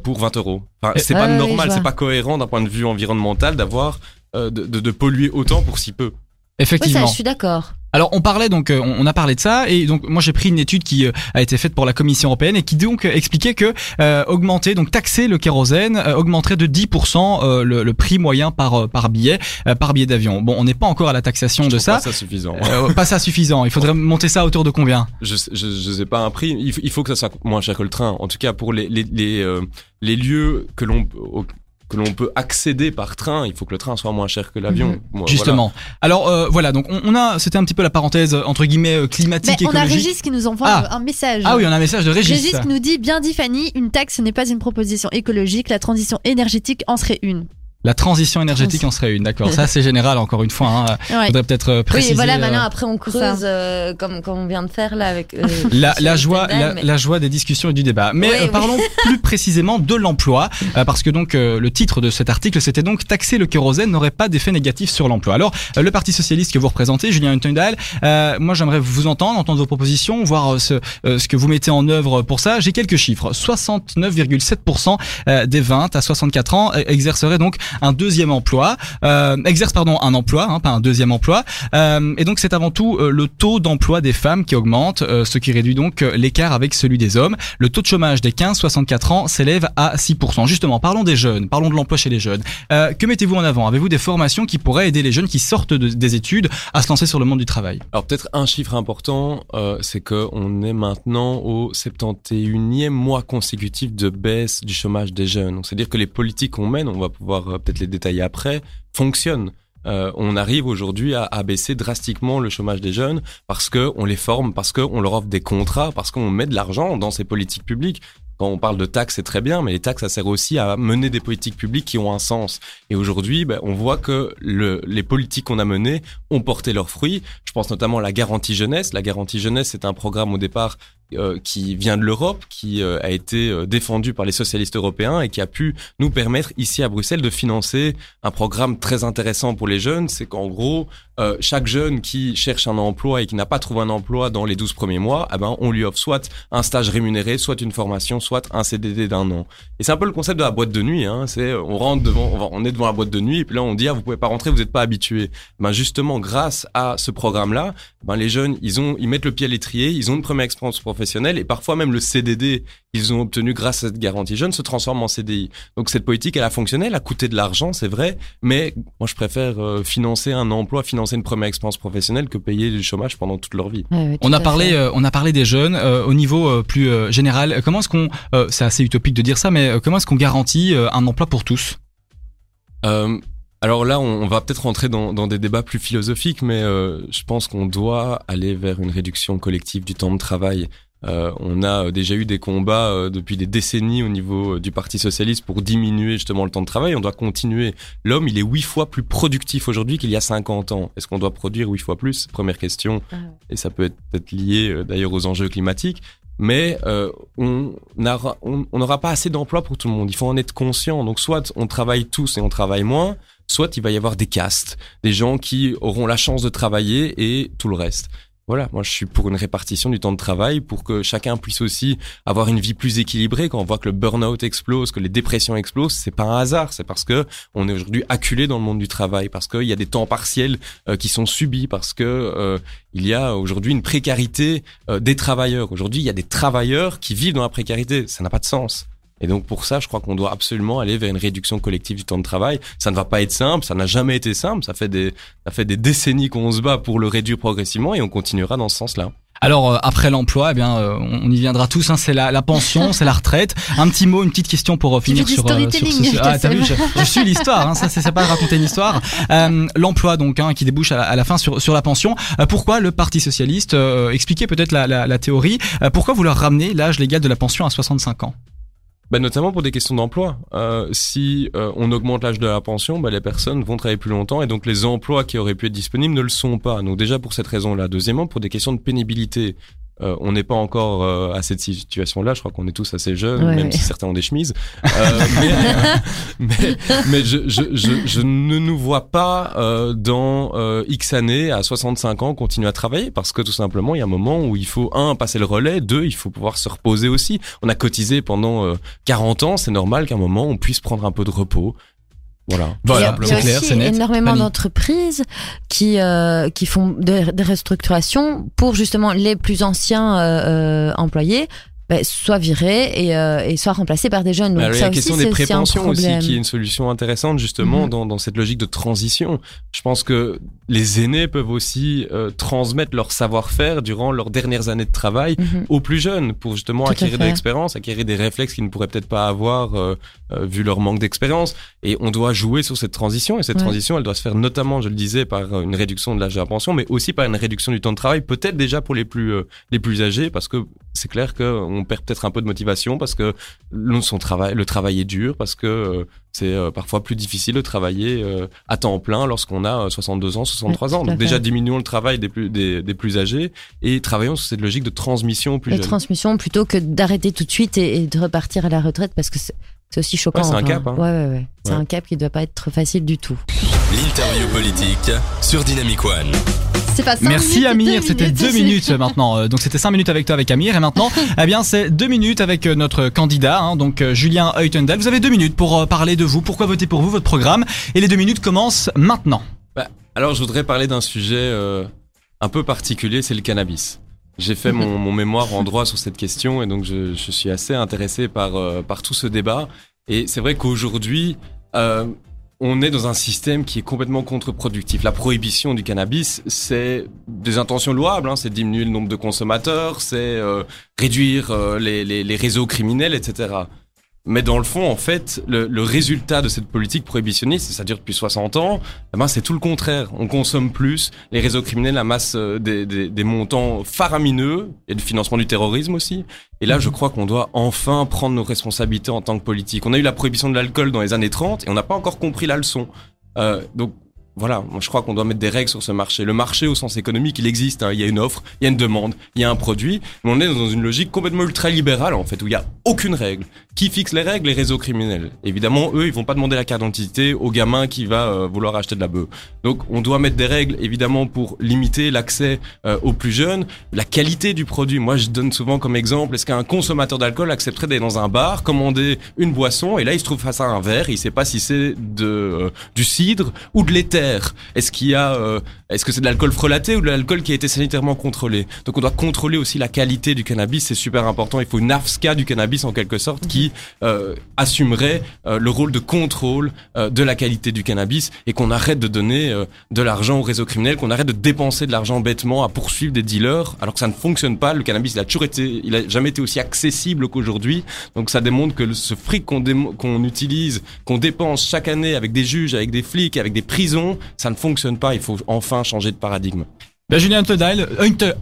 pour 20 euros. Enfin, c'est pas normal, c'est pas cohérent d'un point de vue environnemental d'avoir de, de, de polluer autant pour si peu. Oui, Effectivement. ça, je suis d'accord. Alors on parlait donc, euh, on a parlé de ça et donc moi j'ai pris une étude qui euh, a été faite pour la Commission européenne et qui donc euh, expliquait que euh, augmenter donc taxer le kérosène euh, augmenterait de 10% euh, le, le prix moyen par euh, par billet euh, par billet d'avion. Bon, on n'est pas encore à la taxation Je de ça. pas ça suffisant. Euh, pas ça suffisant. Il faudrait monter ça à hauteur de combien? Je, je, je sais pas un prix. Il, faut- il faut que ça soit moins cher que le train. En tout cas, pour les, les, les, euh, les lieux que l'on que l'on peut accéder par train, il faut que le train soit moins cher que l'avion. Mhm. Justement. Alors euh, voilà, donc on, on a, c'était un petit peu la pareuse euh, entre guillemets euh, Mais climatique on a écologique. Régis qui nous envoie Ah. un message. Ah oui, on a un message de Régis. Régis qui nous dit bien dit Fanny, une taxe ce n'est pas une proposition écologique, la transition énergétique en serait une. La transition énergétique en serait une, d'accord. Ça c'est général encore une fois. Hein. Ouais. Faudrait peut-être euh, préciser. oui, voilà, euh, maintenant après on creuse euh, comme, comme on vient de faire là avec. euh, La, joie, la, mais- la joie des discussions et du débat. Mais Oui, euh, oui. parlons plus précisément de l'emploi, euh, parce que donc euh, le titre de cet article, c'était donc taxer le kérosène n'aurait pas d'effet négatif sur l'emploi. Alors euh, le Parti socialiste que vous représentez, Julien Huntendal, euh, moi j'aimerais vous entendre, entendre vos propositions, voir euh, ce, euh, ce que vous mettez en œuvre pour ça. J'ai quelques chiffres. 69,7% euh, des 20 à 64 ans euh, exerceraient donc un deuxième emploi, euh, exercent pardon un emploi, hein, pas un deuxième emploi. Euh, et donc c'est avant tout euh, le taux d'emploi des femmes qui augmente, euh, ce qui réduit donc euh, l'écart avec celui des hommes. Le taux de chômage des 15-64 ans s'élève à 6%. Justement, parlons des jeunes, parlons de l'emploi chez les jeunes. Que mettez-vous en avant? Avez-vous des formations qui pourraient aider les jeunes qui sortent de- des études à se lancer sur le monde du travail? Alors peut-être un chiffre important, c'est que on est maintenant au 71e mois consécutif de baisse du chômage des jeunes. C'est-à-dire que les politiques qu'on mène, on va pouvoir peut-être les détailler après, fonctionnent. Euh, on arrive aujourd'hui à, à baisser drastiquement le chômage des jeunes parce que on les forme, parce qu'on leur offre des contrats, parce qu'on met de l'argent dans ces politiques publiques. Quand on parle de taxes, c'est très bien, mais les taxes, ça sert aussi à mener des politiques publiques qui ont un sens. Et aujourd'hui, ben, on voit que le, les politiques qu'on a menées ont porté leurs fruits. Je pense notamment à la garantie jeunesse. La garantie jeunesse, c'est un programme au départ euh, qui vient de l'Europe, qui euh, a été euh, défendu par les socialistes européens et qui a pu nous permettre ici à Bruxelles de financer un programme très intéressant pour les jeunes. C'est qu'en gros, euh, chaque jeune qui cherche un emploi et qui n'a pas trouvé un emploi dans les 12 premiers mois, eh ben, on lui offre soit un stage rémunéré, soit une formation, soit un CDD d'un an. Et c'est un peu le concept de la boîte de nuit. Hein. C'est on rentre devant, on, est devant la boîte de nuit et puis là on dit ah vous pouvez pas rentrer, vous n'êtes pas habitué. Ben justement grâce à ce programme-là, ben les jeunes ils ont ils mettent le pied à l'étrier, ils ont une première expérience professionnelle et parfois même le CDD qu'ils ont obtenu grâce à cette garantie jeune se transforme en CDI. Donc cette politique elle a fonctionné, elle a coûté de l'argent c'est vrai, mais moi je préfère euh, financer un emploi, financer une première expérience professionnelle que payer du chômage pendant toute leur vie. Ouais, ouais, tout On a parlé, euh, on a parlé des jeunes euh, au niveau euh, plus euh, général. Comment est-ce qu'on, euh, c'est assez utopique de dire ça, mais comment est-ce qu'on garantit euh, un emploi pour tous? Euh, alors là, on, on va peut-être rentrer dans, dans des débats plus philosophiques, mais euh, je pense qu'on doit aller vers une réduction collective du temps de travail. Euh, on a euh, déjà eu des combats euh, depuis des décennies au niveau euh, du Parti socialiste pour diminuer justement le temps de travail. On doit continuer. L'homme, il est huit fois plus productif aujourd'hui qu'il y a 50 ans. Est-ce qu'on doit produire huit fois plus? Première question. Ah. Et ça peut être peut-être lié euh, d'ailleurs aux enjeux climatiques. Mais euh, on n'aura on, on n'aura pas assez d'emplois pour tout le monde. Il faut en être conscient. Donc soit on travaille tous et on travaille moins, soit il va y avoir des castes, des gens qui auront la chance de travailler et tout le reste. Voilà, moi je suis pour une répartition du temps de travail pour que chacun puisse aussi avoir une vie plus équilibrée. Quand on voit que le burn-out explose, que les dépressions explosent, c'est pas un hasard, c'est parce que on est aujourd'hui acculé dans le monde du travail, parce qu'il y a des temps partiels euh, qui sont subis, parce que euh, il y a aujourd'hui une précarité euh, des travailleurs. Aujourd'hui, il y a des travailleurs qui vivent dans la précarité. Ça n'a pas de sens. Et donc pour ça, je crois qu'on doit absolument aller vers une réduction collective du temps de travail. Ça ne va pas être simple, ça n'a jamais été simple. Ça fait des, ça fait des décennies qu'on se bat pour le réduire progressivement et on continuera dans ce sens-là. Alors euh, après l'emploi, eh bien, euh, on y viendra tous. Hein, c'est la, la pension, c'est la retraite. Un petit mot, une petite question pour euh, finir sur, euh, sur ce. Ah, t'as vu, je, je suis l'histoire. Hein, ça, c'est c'est pas de raconter une histoire. Euh, l'emploi donc, hein, qui débouche à la, à la fin sur sur la pension. Euh, pourquoi le Parti socialiste euh, Expliquez peut-être la, la, la théorie. Euh, pourquoi vous leur ramenez l'âge légal de la pension à 65 ans? Bah, notamment pour des questions d'emploi. Euh, si euh, on augmente l'âge de la pension, bah, les personnes vont travailler plus longtemps et donc les emplois qui auraient pu être disponibles ne le sont pas. Donc déjà pour cette raison-là. Deuxièmement, pour des questions de pénibilité. Euh, on n'est pas encore euh, à cette situation-là. Je crois qu'on est tous assez jeunes, Ouais, même ouais. si certains ont des chemises. Euh, mais mais, mais je, je, je, je ne nous vois pas euh, dans euh, X années, à 65 ans, continuer à travailler parce que tout simplement, il y a un moment où il faut un passer le relais, deux, il faut pouvoir se reposer aussi. On a cotisé pendant euh, 40 ans, c'est normal qu'à un moment on puisse prendre un peu de repos. Voilà. Voilà, il y c'est a, il y a clair, aussi c'est net. énormément d'entreprises qui euh, qui font des, des restructurations pour justement les plus anciens euh, euh, employés. Bah, soit virés et, euh, et soit remplacés par des jeunes. Donc Alors, ça a la aussi, question des prépensions aussi, qui est une solution intéressante justement Mhm. dans, dans cette logique de transition. Je pense que les aînés peuvent aussi euh, transmettre leur savoir-faire durant leurs dernières années de travail Mhm. aux plus jeunes pour justement Tout acquérir de l'expérience, acquérir des réflexes qu'ils ne pourraient peut-être pas avoir euh, vu leur manque d'expérience. Et on doit jouer sur cette transition et cette Ouais. transition, elle doit se faire notamment, je le disais, par une réduction de l'âge de la pension, mais aussi par une réduction du temps de travail, peut-être déjà pour les plus les plus âgés, parce que c'est clair qu'on perd peut-être un peu de motivation parce que le, son travail, le travail est dur, parce que euh, c'est euh, parfois plus difficile de travailler euh, à temps plein lorsqu'on a euh, 62 ans, 63 Ouais, ans. Donc déjà diminuons le travail des plus des, des plus âgés et travaillons sur cette logique de transmission plus Les jeunes. transmissions plutôt que d'arrêter tout de suite et, et de repartir à la retraite parce que c'est aussi choquant. Ouais, c'est un cap, hein. Ouais. C'est un cap qui doit pas être facile du tout. L'interview politique sur Dynamic One. C'est pas Merci minutes, Amir, c'était deux minutes maintenant. Euh, Donc c'était cinq minutes avec toi avec Amir et maintenant, eh bien c'est deux minutes avec euh, notre candidat, hein, donc euh, Julien Heutendal. Vous avez deux minutes pour euh, parler de vous, pourquoi voter pour vous, votre programme, et les deux minutes commencent maintenant. Alors, je voudrais parler d'un sujet euh, un peu particulier, c'est le cannabis. J'ai fait mon, mon mémoire en droit sur cette question et donc je, je suis assez intéressé par, euh, par tout ce débat. Et c'est vrai qu'aujourd'hui, euh, on est dans un système qui est complètement contre-productif. La prohibition du cannabis, c'est des intentions louables, hein, c'est diminuer le nombre de consommateurs, c'est euh, réduire euh, les, les, les réseaux criminels, etc. Mais dans le fond, en fait, le, le résultat de cette politique prohibitionniste, et ça dure depuis 60 ans, eh ben, c'est tout le contraire. On consomme plus, les réseaux criminels amassent euh, des, des, des montants faramineux, et du financement du terrorisme aussi. Et là, je crois qu'on doit enfin prendre nos responsabilités en tant que politique. On a eu la prohibition de l'alcool dans les années 30, et on n'a pas encore compris la leçon. Euh, donc, voilà, je crois qu'on doit mettre des règles sur ce marché. Le marché au sens économique, il existe. hein. Il y a une offre, il y a une demande, il y a un produit. Mais on est dans une logique complètement ultra-libérale en fait, où il y a aucune règle. Qui fixe les règles? Les réseaux criminels. Évidemment, eux, ils vont pas demander la carte d'identité au gamin qui va euh, vouloir acheter de la bœuf. Donc, on doit mettre des règles évidemment pour limiter l'accès euh, aux plus jeunes, la qualité du produit. Moi, je donne souvent comme exemple est-ce qu'un consommateur d'alcool accepterait d'aller dans un bar, commander une boisson et là, il se trouve face à un verre, il sait pas si c'est de euh, du cidre ou de l'éther. Est-ce qu'il y a euh, est-ce que c'est de l'alcool frelaté ou de l'alcool qui a été sanitairement contrôlé Donc, on doit contrôler aussi la qualité du cannabis. C'est super important. Il faut une AFSCA du cannabis en quelque sorte qui euh, assumerait euh, le rôle de contrôle euh, de la qualité du cannabis et qu'on arrête de donner euh, de l'argent aux réseaux criminels, qu'on arrête de dépenser de l'argent bêtement à poursuivre des dealers, alors que ça ne fonctionne pas. Le cannabis, il a toujours été, il a jamais été aussi accessible qu'aujourd'hui. Donc ça démontre que ce fric qu'on qu'on utilise, qu'on dépense chaque année avec des juges, avec des flics, avec des prisons, ça ne fonctionne pas. Il faut enfin changer de paradigme. Ben, Julien Heutendal,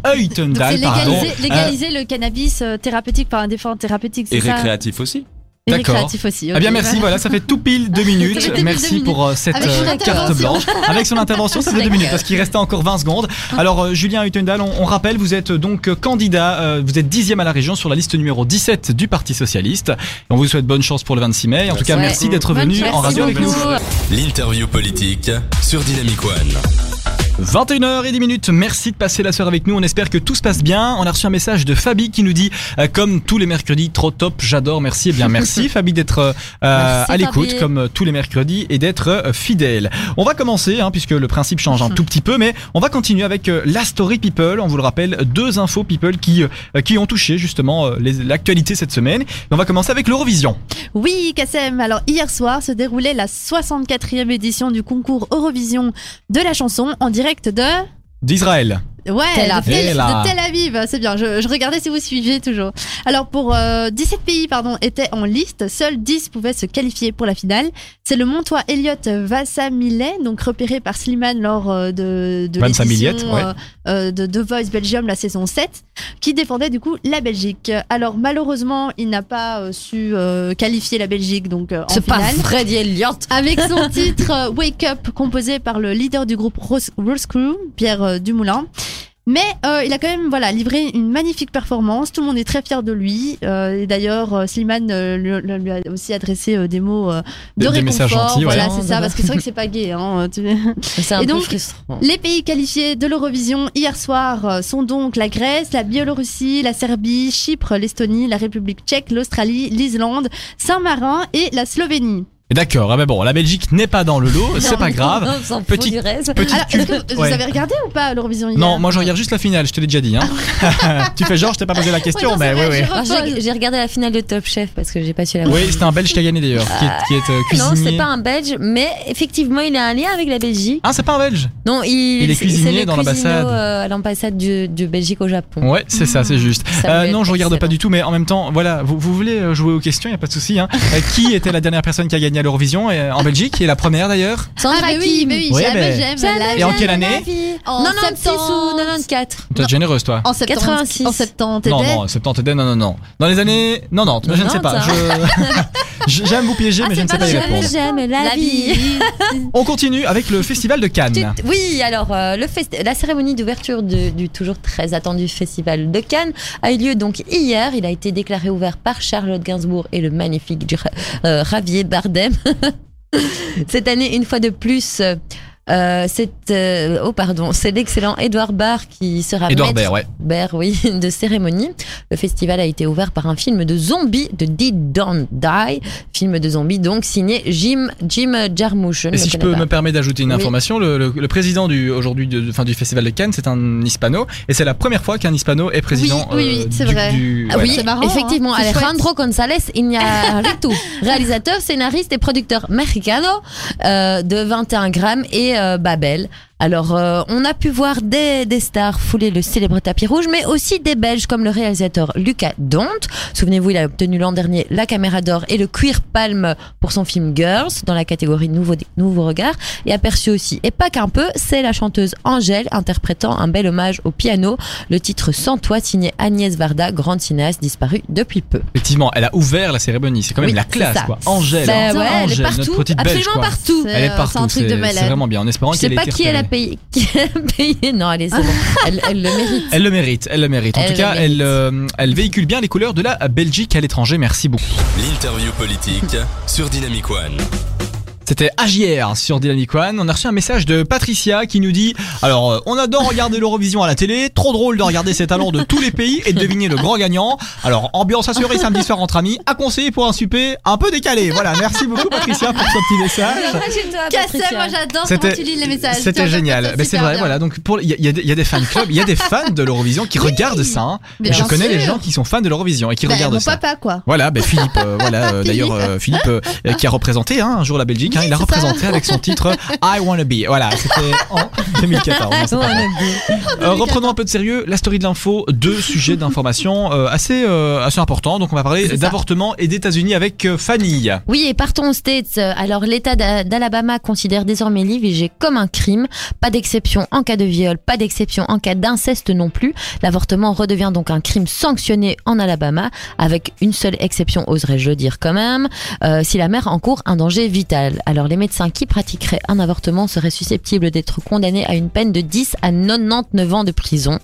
pardon. légaliser, légaliser le cannabis euh, thérapeutique par un défense thérapeutique, c'est Et ça récréatif aussi. Et D'accord. récréatif aussi. Eh bien ok. merci, voilà, ça fait tout pile deux minutes. Ça fait tout pile Merci deux pour euh, cette Avec son euh, carte intervention. blanche. Avec son intervention, ça fait deux minutes parce qu'il restait encore 20 secondes. Alors euh, Julien Heutendal, on, on rappelle, vous êtes donc euh, candidat, euh, vous êtes dixième à la région sur la liste numéro 17 du Parti Socialiste. Et on vous souhaite bonne chance pour le 26 mai. En tout cas, Ouais. merci d'être Bonne venu chance. en radio avec nous. Beaucoup. L'interview politique sur Dynamic One. 21h10 minutes. Merci de passer la soirée avec nous. On espère que tout se passe bien. On a reçu un message de Fabi qui nous dit, euh, comme tous les mercredis, trop top, j'adore, merci. Eh bien, merci Fabi d'être euh, à l'écoute comme euh, tous les mercredis et d'être euh, fidèle. On va commencer, hein, puisque le principe change Mhm. un tout petit peu, mais on va continuer avec la story people. On vous le rappelle, deux infos people qui euh, qui ont touché justement l'actualité cette semaine. Et on va commencer avec l'Eurovision. Oui, Kassem. Alors, hier soir se déroulait la 64e édition du concours Eurovision de la chanson en direct D'Israël. Ouais, Tel de Aviv. Tel, Là. de Tel Aviv, c'est bien. Je, je regardais si vous suiviez toujours. Alors pour euh, 17 pays pardon étaient en liste, seuls 10 pouvaient se qualifier pour la finale. C'est le Montois Elliot Vassamilet, donc repéré par Slimane lors euh, de, de l'édition ouais. euh, euh, de The Voice Belgium la saison 7, qui défendait du coup la Belgique. Alors malheureusement, il n'a pas euh, su euh, qualifier la Belgique donc euh, en C'est pas finale. Freddy Elliott. Avec son titre euh, Wake Up, composé par le leader du groupe Rose, Rose Crew, Pierre euh, Dumoulin. Mais euh, il a quand même voilà livré une magnifique performance. Tout le monde est très fier de lui. Euh, et d'ailleurs, euh, Slimane euh, lui, lui a aussi adressé euh, des mots euh, de Des- des messages réconfort. gentils, ouais. Voilà, Non, c'est ça, parce que c'est vrai que c'est pas gay. Hein, tu- C'est un Et peu donc, frustrant. les pays qualifiés de l'Eurovision hier soir euh, sont donc la Grèce, la Biélorussie, la Serbie, Chypre, l'Estonie, la République tchèque, l'Australie, l'Islande, Saint-Marin et la Slovénie. D'accord, ah ben bon, la Belgique n'est pas dans le lot, c'est pas grave. On s'en fout Petit- du reste. Petite Alors, est-ce cul- que vous Ouais. avez regardé ou pas l'Eurovision hier Non, moi je regarde juste la finale, je te l'ai déjà dit. Hein. tu fais genre, je t'ai pas posé la question, non, mais oui, oui. J'ai j'ai regardé la finale de Top Chef parce que j'ai pas su la voir. Oui, c'était un Belge qui a gagné d'ailleurs, qui est, qui est, euh, Non, cuisinier. c'est pas un Belge, mais effectivement, il a un lien avec la Belgique. Ah, c'est pas un Belge Non, il, Il est cuisinier c'est le dans l'ambassade. cuisinier, euh, à l'ambassade du, du Belgique au Japon. Ouais, c'est ça, c'est juste. Ça Euh, non, je regarde pas du tout, mais en même temps, voilà, vous, vous voulez euh, jouer aux questions, y a pas de souci. Hein. Qui était la dernière personne qui a gagné à l'Eurovision euh, en Belgique Et la première d'ailleurs Sandra Ah, bah oui, Kim. mais oui, Ouais, mais- j'aime. La- Et en quelle de année. En 96 ou 70. 94 T'es généreuse, toi. En 70. 86. En 70. Non, non, 70 non, non, non. Dans les années 90, mais je ne sais pas. 90, Je- J'aime vous piéger, mais je ne sais pas y J'aime, répondre. j'aime la, La vie. vie. On continue avec le festival de Cannes. Tu- Oui, alors euh, le fest- la cérémonie d'ouverture de- du toujours très attendu festival de Cannes a eu lieu donc hier. Il a été déclaré ouvert par Charlotte Gainsbourg et le magnifique du- euh, Javier Bardem. Cette année, une fois de plus. euh, euh, c'est euh, oh pardon, c'est l'excellent Edouard Barr qui sera Edouard maître Baird, ouais. Baird, oui, de cérémonie. Le festival a été ouvert par un film de zombies de Did Don't Die, film de zombies donc signé Jim Jim Jarmusch. Et si je peux pas. me permettre d'ajouter une Oui. information, le, le- le président du aujourd'hui de, de- enfin, du festival de Cannes, c'est un hispano, et c'est la première fois qu'un hispano est président. Oui, oui, oui, euh, c'est du- vrai. du- Ah voilà. oui, C'est marrant, effectivement, hein. Alejandro González Iñárritu, réalisateur, scénariste et producteur mexicano euh, de 21 grammes et euh, Babel. Alors, euh, on a pu voir des, des stars fouler le célèbre tapis rouge, mais aussi des Belges comme le réalisateur Lucas Dont. Souvenez-vous, il a obtenu l'an dernier la Caméra d'Or et le Queer Palm pour son film Girls dans la catégorie Nouveau, Nouveau Regard. Et aperçu aussi, et pas qu'un peu, c'est la chanteuse Angèle interprétant un bel hommage au piano. Le titre Sans toi signé Agnès Varda, grande cinéaste disparue depuis peu. Effectivement, elle a ouvert la cérémonie. C'est quand même Oui, la c'est classe, quoi. Angèle, Bah hein. ouais, elle est Angèle, partout, notre petite belge, absolument quoi. partout. C'est, Elle est euh, partout. C'est un truc de c'est malade. vraiment bien. En espérant qu'elle ait été qui elle a repérée. payé. Qui elle a payé. Non, allez, c'est bon. Elle, elle le mérite. Elle le mérite, elle le mérite. En Elle tout cas, elle, euh, elle véhicule bien les couleurs de la Belgique à l'étranger. Merci beaucoup. L'interview politique sur Dynamic One. C'était AJR sur Dynamic One. On a reçu un message de Patricia qui nous dit Alors, euh, on adore regarder l'Eurovision à la télé. Trop drôle de regarder ces talents de tous les pays et de deviner le grand gagnant. Alors, ambiance assurée samedi soir entre amis. À conseiller pour un souper un peu décalé. Voilà, merci beaucoup Patricia pour ce petit message. Cassem, moi j'adore C'était- comment tu lis les messages. C'était génial. Mais c'est super vrai, bien. voilà. Donc, pour, il y, a- il y a des- il y a des fan clubs, il y a des fans de l'Eurovision qui regardent ça. hein. Mais Je connais les gens qui sont fans de l'Eurovision et qui Ben, regardent mon ça. papa quoi. Voilà, ben Philippe, euh, voilà, euh, d'ailleurs euh, Philippe qui a représenté hein, un jour la Belgique, hein, il a représenté avec son titre I Wanna Be. Voilà, c'était en 2014. hein, pas. Euh, reprenons un peu de sérieux, la story de l'info, deux sujets d'information euh, assez euh, assez importants. Donc on va parler d'avortement et d'États-Unis avec Fanny. Oui, et partons aux States. Alors, l'État d'A- d'Alabama considère désormais l'IVG comme un crime. Pas d'exception en cas de viol, pas d'exception en cas d'inceste non plus. L'avortement redevient donc un crime sanctionné en Alabama, avec une seule exception, oserais-je dire quand même, si la mère encourt un danger vital. Alors, les médecins qui pratiqueraient un avortement seraient susceptibles d'être condamnés à une peine de 10 à 99 ans de prison.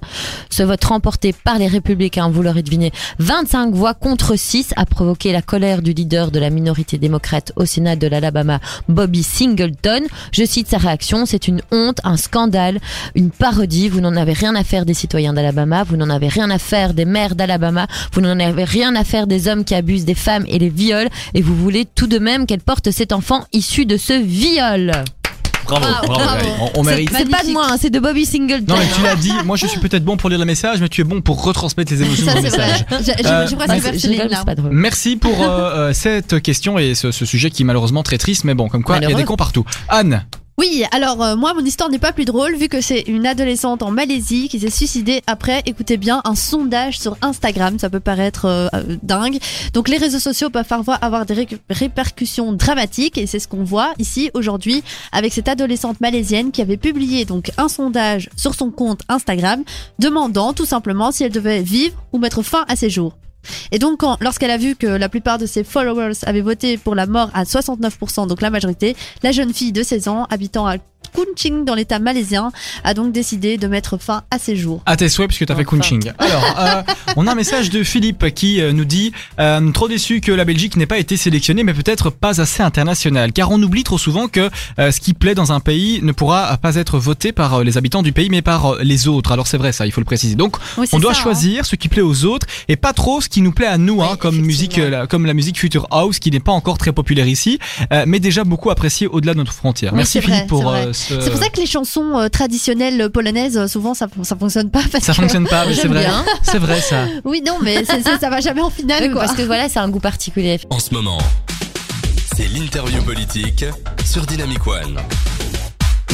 Ce vote remporté par les républicains, vous l'aurez deviné, 25 voix contre 6 a provoqué la colère du leader de la minorité démocrate au Sénat de l'Alabama, Bobby Singleton. Je cite sa réaction, c'est une honte, un scandale, une parodie. Vous n'en avez rien à faire des citoyens d'Alabama, vous n'en avez rien à faire des maires d'Alabama, vous n'en avez rien à faire des hommes qui abusent des femmes et les violent, et vous voulez tout de même qu'elle porte cet enfant issu de ce viol. Bravo, Bravo, bravo. On, on mérite. c'est pas de moi, hein, c'est de Bobby Singleton. Non mais tu l'as dit, moi je suis peut-être bon pour lire le message, mais tu es bon pour retransmettre les émotions dans le message. vrai. Je, je, Euh, je je rigole, pas drôle. Merci pour euh, euh, cette question et ce, ce sujet qui est malheureusement très triste, mais bon, comme quoi il y a des cons partout. Anne, Oui, alors euh, moi, mon histoire n'est pas plus drôle vu que c'est une adolescente en Malaisie qui s'est suicidée après, écoutez bien, un sondage sur Instagram. Ça peut paraître euh, euh, dingue. Donc les réseaux sociaux peuvent parfois avoir des ré- répercussions dramatiques et c'est ce qu'on voit ici aujourd'hui avec cette adolescente malaisienne qui avait publié donc un sondage sur son compte Instagram demandant tout simplement si elle devait vivre ou mettre fin à ses jours. Et donc, lorsqu'elle a vu que la plupart de ses followers avaient voté pour la mort à 69%, donc la majorité, la jeune fille de 16 ans, habitant à Kunching dans l'état malaisien, a donc décidé de mettre fin à ses jours. À tes souhaits, puisque tu as fait. Kunching. Alors, euh, on a un message de Philippe qui euh, nous dit euh, Trop déçu que la Belgique n'ait pas été sélectionnée, mais peut-être pas assez internationale. Car on oublie trop souvent que euh, ce qui plaît dans un pays ne pourra pas être voté par les habitants du pays, mais par les autres. Alors c'est vrai, ça, il faut le préciser. Donc, Oui, on doit ça, hein. choisir ce qui plaît aux autres et pas trop ce qui nous plaît à nous, hein, comme musique, la- comme la musique Future House, qui n'est pas encore très populaire ici, mais déjà beaucoup appréciée au-delà de notre frontière. Oui, Merci vrai, Philippe pour ce. C'est pour ça que les chansons euh, traditionnelles polonaises, euh, souvent, ça, ça fonctionne pas. Parce Ça que- fonctionne pas, mais c'est vrai. C'est vrai ça. Oui, non, mais ça va jamais en finale, Oui, quoi. parce que voilà, c'est un goût particulier. En ce moment, c'est l'interview politique sur Dynamic One.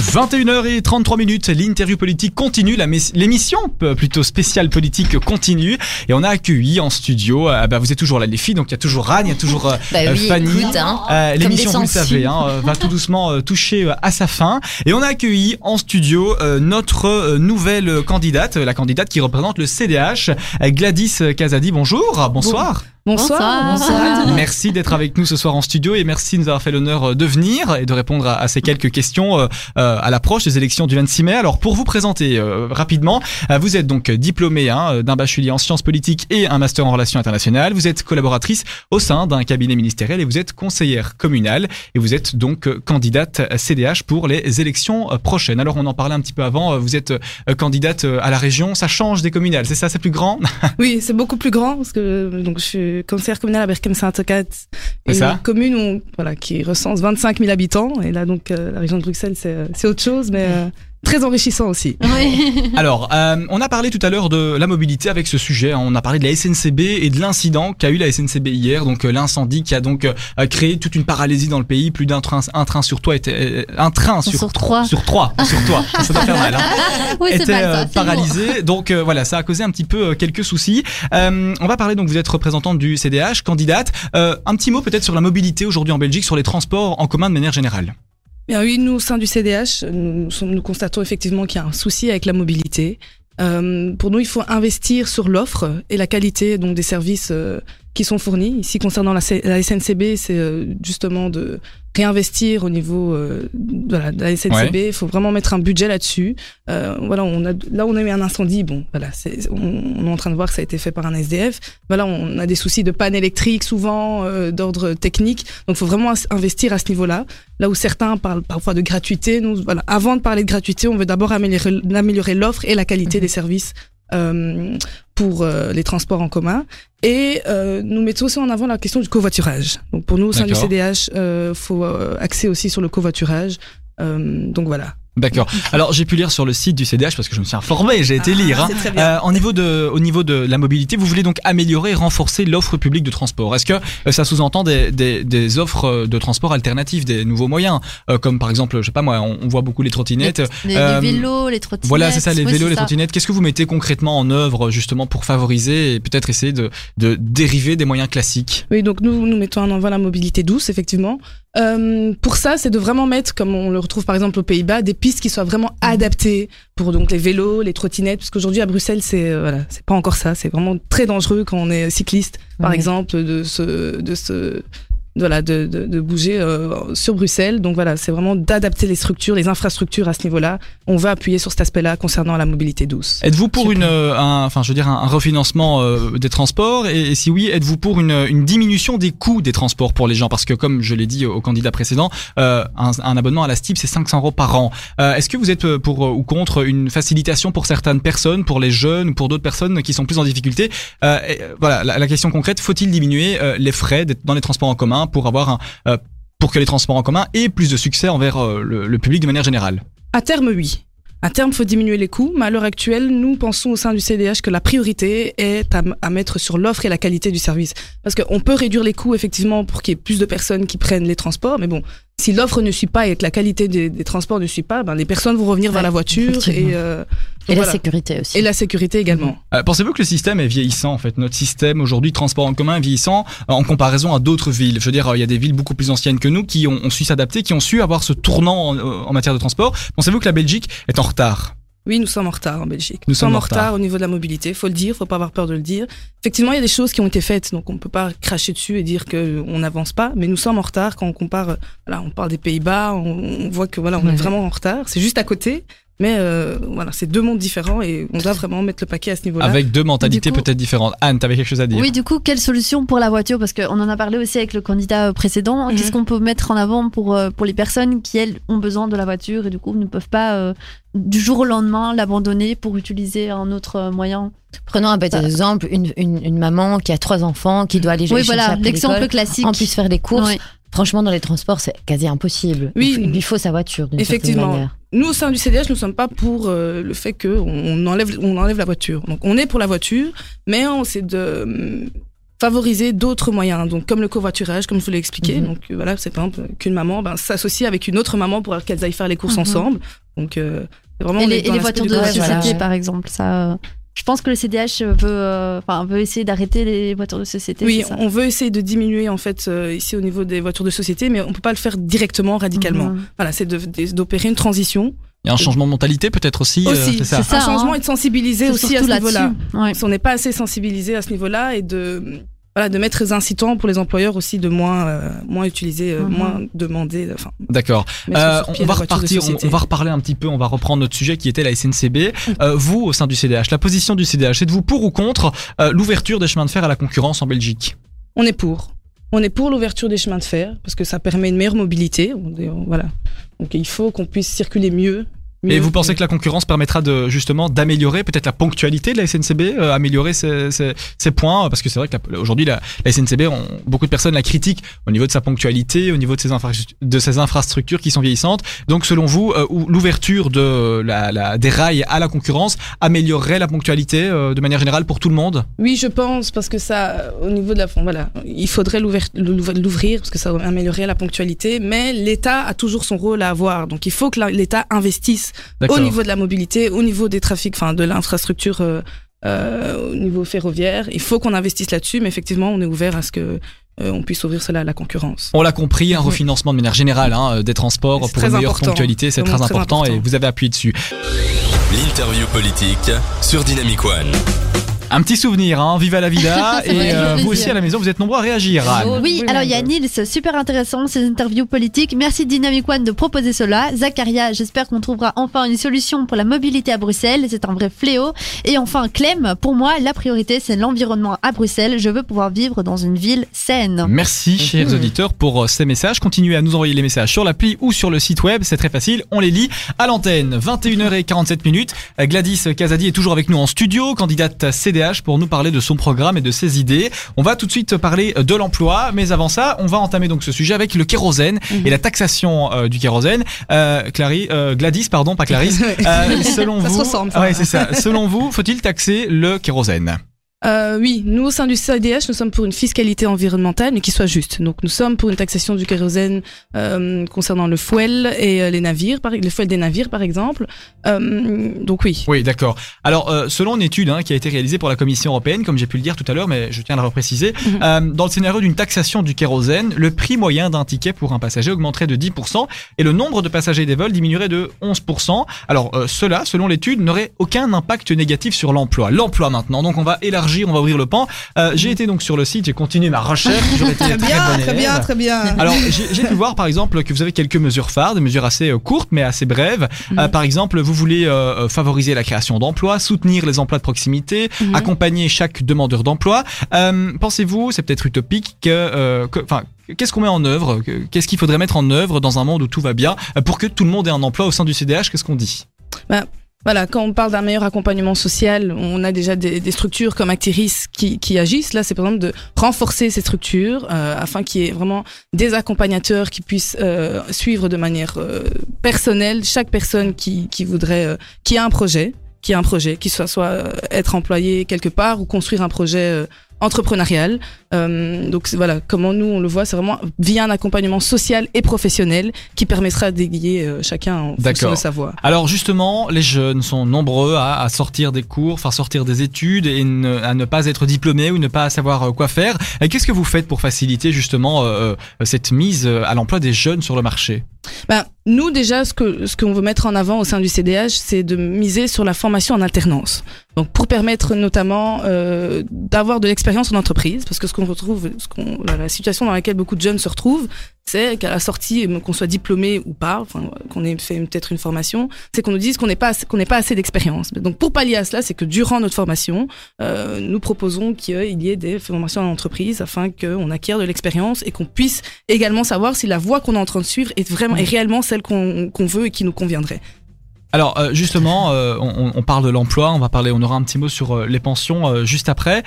21h33 minutes, l'interview politique continue, l'émission euh, plutôt spéciale politique continue et on a accueilli en studio, euh, bah vous êtes toujours là les filles, donc il y a toujours Rane, il y a toujours euh, Bah oui, Fanny. hein. Euh, L'émission, vous le savez, hein, euh, va tout doucement toucher à sa fin. Et on a accueilli en studio notre nouvelle candidate, la candidate qui représente le CDH, Gladys Casadi. Bonjour, bonsoir. Bonsoir. Bonsoir. Merci d'être avec nous ce soir en studio et merci de nous avoir fait l'honneur euh, de venir et de répondre à, à ces quelques questions euh, euh, à l'approche des élections du 26 mai. Alors pour vous présenter euh, rapidement, vous êtes donc diplômée hein, d'un bachelier en sciences politiques et un master en relations internationales. Vous êtes collaboratrice au sein d'un cabinet ministériel et vous êtes conseillère communale et vous êtes donc candidate CDH pour les élections prochaines. Alors on en parlait un petit peu avant, vous êtes candidate à la région, ça change des communales, c'est ça, c'est plus grand? Oui, c'est beaucoup plus grand parce que donc je suis conseillère communale à Berkem Saint-Ocat, C'est une commune où, voilà qui recense 25 000 habitants. Et là donc euh, la région de Bruxelles c'est euh, autre chose mais euh, très enrichissant aussi. Oui. Alors, euh, on a parlé tout à l'heure de la mobilité avec ce sujet. hein. On a parlé de la SNCB et de l'incident qu'a eu la SNCB hier, donc euh, l'incendie qui a donc euh, créé toute une paralysie dans le pays. Plus d'un train, un train sur toi était, euh, un train sur, Sur trois. sur trois, sur toi. Ça doit faire mal. Hein oui, était mal, euh, ça. paralysé. Donc euh, voilà, ça a causé un petit peu euh, quelques soucis. Euh, on va parler donc, vous êtes représentante du CDH, candidate. Euh, un petit mot peut-être sur la mobilité aujourd'hui en Belgique, sur les transports en commun de manière générale. Bien oui, nous au sein du CDH, nous, nous, constatons effectivement qu'il y a un souci avec la mobilité. Euh, pour nous, il faut investir sur l'offre et la qualité donc des services euh, qui sont fournis. Ici, concernant la, C- la SNCB, c'est euh, justement de réinvestir au niveau euh, de la SNCB. Il faut vraiment mettre un budget là-dessus. Euh, voilà, on a, là, on a eu un incendie. Bon, voilà, on, on est en train de voir que ça a été fait par un SDF. Voilà, on a des soucis de panne électrique souvent, euh, d'ordre technique. Donc, il faut vraiment investir à ce niveau-là. Là où certains parlent parfois de gratuité, nous, voilà, avant de parler de gratuité, on veut d'abord améliorer, améliorer l'offre et la qualité des services pour euh, les transports en commun. Et euh, nous mettons aussi en avant la question du covoiturage. Donc pour nous, au sein du. CDH, euh, faut euh, axer aussi sur le covoiturage. Euh, donc voilà. D'accord. Alors j'ai pu lire sur le site du CDH parce que je me suis informé, j'ai été Ah, lire. hein. c'est très bien. Euh, au niveau de, au niveau de la mobilité, vous voulez donc améliorer et renforcer l'offre publique de transport. Est-ce que euh, ça sous-entend des, des, des offres euh, de transport alternatives, des nouveaux moyens, euh, comme par exemple, je sais pas moi, on, on voit beaucoup les trottinettes. Les, les Euh, vélos, les trottinettes. Voilà, c'est ça, les Oui, vélos, les trottinettes. Qu'est-ce que vous mettez concrètement en œuvre justement pour favoriser et peut-être essayer de, de dériver des moyens classiques? Oui, donc nous, nous mettons en avant la mobilité douce, effectivement. Euh, pour ça, c'est de vraiment mettre, comme on le retrouve par exemple aux Pays-Bas, des pistes qui soient vraiment adaptées pour donc les vélos, les trottinettes, parce qu'aujourd'hui à Bruxelles, c'est euh, voilà, c'est pas encore ça. C'est vraiment très dangereux quand on est cycliste, par Ouais. exemple, de se, de se, voilà, de, de, de bouger euh, sur Bruxelles. Donc voilà, c'est vraiment d'adapter les structures, les infrastructures à ce niveau-là. On va appuyer sur cet aspect-là concernant la mobilité douce. Êtes-vous pour une, euh, un, enfin, je veux dire, un, un refinancement euh, des transports? Et, et si oui, êtes-vous pour une, une diminution des coûts des transports pour les gens? Parce que comme je l'ai dit au candidat précédent, euh, un, un abonnement à la STIB c'est 500 euros par an. Euh, Est-ce que vous êtes pour euh, ou contre une facilitation pour certaines personnes, pour les jeunes ou pour d'autres personnes qui sont plus en difficulté? Et, Voilà, la, la question concrète faut-il diminuer euh, les frais dans les transports en commun? Pour avoir euh, pour que les transports en commun aient plus de succès envers euh, le, public de manière générale À terme, oui. À terme, faut diminuer les coûts, mais à l'heure actuelle, nous pensons au sein du CDH que la priorité est à mettre sur l'offre et la qualité du service. Parce qu'on peut réduire les coûts, effectivement, pour qu'il y ait plus de personnes qui prennent les transports, mais bon, si l'offre ne suit pas et que la qualité des, des transports ne suit pas, ben, les personnes vont revenir vers la voiture et, euh, Et voilà. la sécurité aussi. et la sécurité également. Euh, Pensez-vous que le système est vieillissant en fait? Notre système aujourd'hui de transport en commun est vieillissant euh, en comparaison à d'autres villes. Je veux dire, euh, il y a des villes beaucoup plus anciennes que nous qui ont, ont su s'adapter, qui ont su avoir ce tournant en, en matière de transport. Pensez-vous que la Belgique est en retard? Oui, nous sommes en retard en Belgique. Nous Nous, sommes en retard au niveau de la mobilité. Faut le dire, faut pas avoir peur de le dire. Effectivement, il y a des choses qui ont été faites, donc on peut pas cracher dessus et dire que on n'avance pas. Mais nous sommes en retard quand on compare. euh, Voilà, on parle des Pays-Bas, on, on voit que voilà, on Ouais. est vraiment en retard. C'est juste à côté, mais euh, voilà, c'est deux mondes différents et on doit vraiment mettre le paquet à ce niveau-là. Avec deux mentalités peut-être différentes. Anne, t'avais quelque chose à dire Oui, du coup, quelle solution pour la voiture? Parce qu'on en a parlé aussi avec le candidat euh, précédent. Mhm. Qu'est-ce qu'on peut mettre en avant pour, euh, pour les personnes qui, elles, ont besoin de la voiture et du coup ne peuvent pas euh, du jour au lendemain l'abandonner pour utiliser un autre moyen? Prenons un bête Voilà. exemple, une, une, une maman qui a trois enfants, qui doit aller Oui, chercher voilà, l'exemple classique. en plus faire les courses. Ouais. Franchement, dans les transports, c'est quasi impossible. Oui. il, lui faut sa voiture. d'une certaine Effectivement. manière. Nous, au sein du CDH, nous ne sommes pas pour euh, le fait qu'on on enlève, on enlève la voiture. Donc, on est pour la voiture, mais on c'est de hum, favoriser d'autres moyens. Donc, comme le covoiturage, comme je vous l'ai expliqué. Mhm. Donc, euh, voilà, c'est par exemple qu'une maman ben, s'associe avec une autre maman pour qu'elles aillent faire les courses Mhm. ensemble. Donc, euh, c'est vraiment Et les, et les voitures de société, voilà. par exemple, ça. Euh, je pense que le CDH veut, euh, enfin, veut essayer d'arrêter les voitures de société. Oui, ça on veut essayer de diminuer en fait euh, ici au niveau des voitures de société, mais on peut pas le faire directement, radicalement. Mhm. Voilà, c'est d'opérer une transition. Il y a un changement de mentalité peut-être aussi. euh, Aussi, c'est ça. c'est ça. un changement hein. et de sensibiliser aussi à ce niveau-là. là-dessus. Ouais. Si on n'est pas assez sensibilisé à ce niveau-là et de voilà de mettre des incitants pour les employeurs aussi de moins euh, moins utiliser, euh, Mhm. moins demander, enfin. D'accord. Euh, pied on va repartir, on, va reparler un petit peu, on va reprendre notre sujet qui était la SNCB. Euh, vous, au sein du CDH, la position du CDH, êtes-vous pour ou contre euh, l'ouverture des chemins de fer à la concurrence en Belgique? On est pour. On est pour l'ouverture des chemins de fer parce que ça permet une meilleure mobilité. On est- on- voilà. Donc il faut qu'on puisse circuler mieux. Et vous pensez que la concurrence permettra de justement d'améliorer peut-être la ponctualité de la SNCB, euh, améliorer ces, ces, ces points? Parce que c'est vrai que la- la, SNCB, on- beaucoup de personnes la critiquent au niveau de sa ponctualité, au niveau de ses, infra- de ses infrastructures qui sont vieillissantes. Donc selon vous, euh, ou- l'ouverture de la, la, des rails à la concurrence améliorerait la ponctualité euh, de manière générale pour tout le monde? Oui, je pense parce que ça, euh, au niveau de la, voilà, il faudrait l'ouvrir l'ouvrir parce que ça améliorerait la ponctualité. Mais l'État a toujours son rôle à avoir, donc il faut que l'État investisse au niveau de la mobilité, au niveau des trafics, enfin de l'infrastructure. euh, euh, au niveau ferroviaire, il faut qu'on investisse là-dessus, mais effectivement, on est ouvert à ce que euh, on puisse ouvrir cela à la concurrence. On l'a compris, un refinancement de manière générale hein, des transports pour une meilleure important. ponctualité, c'est très très important, et important. vous avez appuyé dessus. L'interview politique sur Dynamic One. Un petit souvenir, hein, viva la vida, vrai, et euh, vous aussi à la maison, vous êtes nombreux à réagir. Anne. Oui, alors il y a. Nils, super intéressant ces interviews politiques. Merci Dynamic One de proposer cela. Zacharia, j'espère qu'on trouvera enfin une solution pour la mobilité à Bruxelles. C'est un vrai fléau. Et enfin Clem, pour moi, la priorité c'est l'environnement à Bruxelles. Je veux pouvoir vivre dans une ville saine. Merci, chers Mhm. auditeurs, pour euh, ces messages. Continuez à nous envoyer les messages sur l'appli ou sur le site web. C'est très facile. On les lit à l'antenne. 21h47 minutes. Gladys Casadi est toujours avec nous en studio, candidate Pour nous parler de son programme et de ses idées. On va tout de suite parler de l'emploi. Mais avant ça, on va entamer donc ce sujet avec le kérosène Mhm. et la taxation euh, du kérosène. Euh, Clary, euh, Gladys, pardon, pas Clarisse. Euh, selon Ça se vous, ressemble, ça. Ouais, c'est ça. Selon vous, faut-il taxer le kérosène? Euh, oui, nous au sein du CDH, nous sommes pour une fiscalité environnementale, mais qui soit juste. Donc nous sommes pour une taxation du kérosène euh, concernant le fuel et euh, les navires, par, le fuel des navires par exemple. Donc oui. Oui, d'accord. Alors, selon une étude hein, qui a été réalisée pour la Commission européenne, comme j'ai pu le dire tout à l'heure, mais je tiens à le repréciser, Mhm. dans le scénario d'une taxation du kérosène, le prix moyen d'un ticket pour un passager augmenterait de 10% et le nombre de passagers des vols diminuerait de 11%. Alors, cela, selon l'étude, n'aurait aucun impact négatif sur l'emploi. L'emploi maintenant, donc on va élargir, on va ouvrir le pan. Euh, j'ai été donc sur le site, j'ai continué ma recherche, été Très bien, très bien, très bien. Alors, j'ai pu voir par exemple que vous avez quelques mesures phares, des mesures assez euh, courtes mais assez brèves. Euh, par exemple, vous voulez euh, favoriser la création d'emplois, soutenir les emplois de proximité, Mhm. accompagner chaque demandeur d'emploi. Pensez-vous, c'est peut-être utopique, que, enfin, qu'est-ce qu'on met en œuvre que- Qu'est-ce qu'il faudrait mettre en œuvre dans un monde où tout va bien pour que tout le monde ait un emploi au sein du CDH Qu'est-ce qu'on dit? Voilà, quand on parle d'un meilleur accompagnement social, on a déjà des, structures comme Actiris qui, agissent. Là, c'est par exemple de renforcer ces structures euh, afin qu'il y ait vraiment des accompagnateurs qui puissent euh, suivre de manière euh, personnelle chaque personne qui, qui voudrait, euh, qui a un projet, qui a un projet, qui soit soit être employé quelque part ou construire un projet entrepreneurial. Euh, donc voilà, comment nous on le voit, c'est vraiment via un accompagnement social et professionnel qui permettra d'aiguiller euh, chacun en fonction de sa voie. Alors justement, les jeunes sont nombreux à, à sortir des cours, enfin sortir des études et ne- à ne pas être diplômés ou ne pas savoir euh, quoi faire. Qu'est-ce que vous faites pour faciliter justement euh, cette mise à l'emploi des jeunes sur le marché? Ben, nous, déjà, ce que ce qu'on veut mettre en avant au sein du CDH, c'est de miser sur la formation en alternance. Donc, pour permettre notamment euh, d'avoir de l'expérience en entreprise, parce que ce qu'on retrouve, ce qu'on, la, situation dans laquelle beaucoup de jeunes se retrouvent, c'est qu'à la sortie, euh, qu'on soit diplômé ou pas, enfin, qu'on ait fait peut-être une formation, c'est qu'on nous dise qu'on n'est pas assez- qu'on n'ait pas assez d'expérience. Donc, pour pallier à cela, c'est que durant notre formation, euh, nous proposons qu'il y ait des formations en entreprise afin qu'on acquiert de l'expérience et qu'on puisse également savoir si la voie qu'on est en train de suivre est vraiment est réellement celle qu'on qu'on veut et qui nous conviendrait. Alors euh, justement, euh, on, parle de l'emploi, on va parler, on aura un petit mot sur euh, les pensions juste après.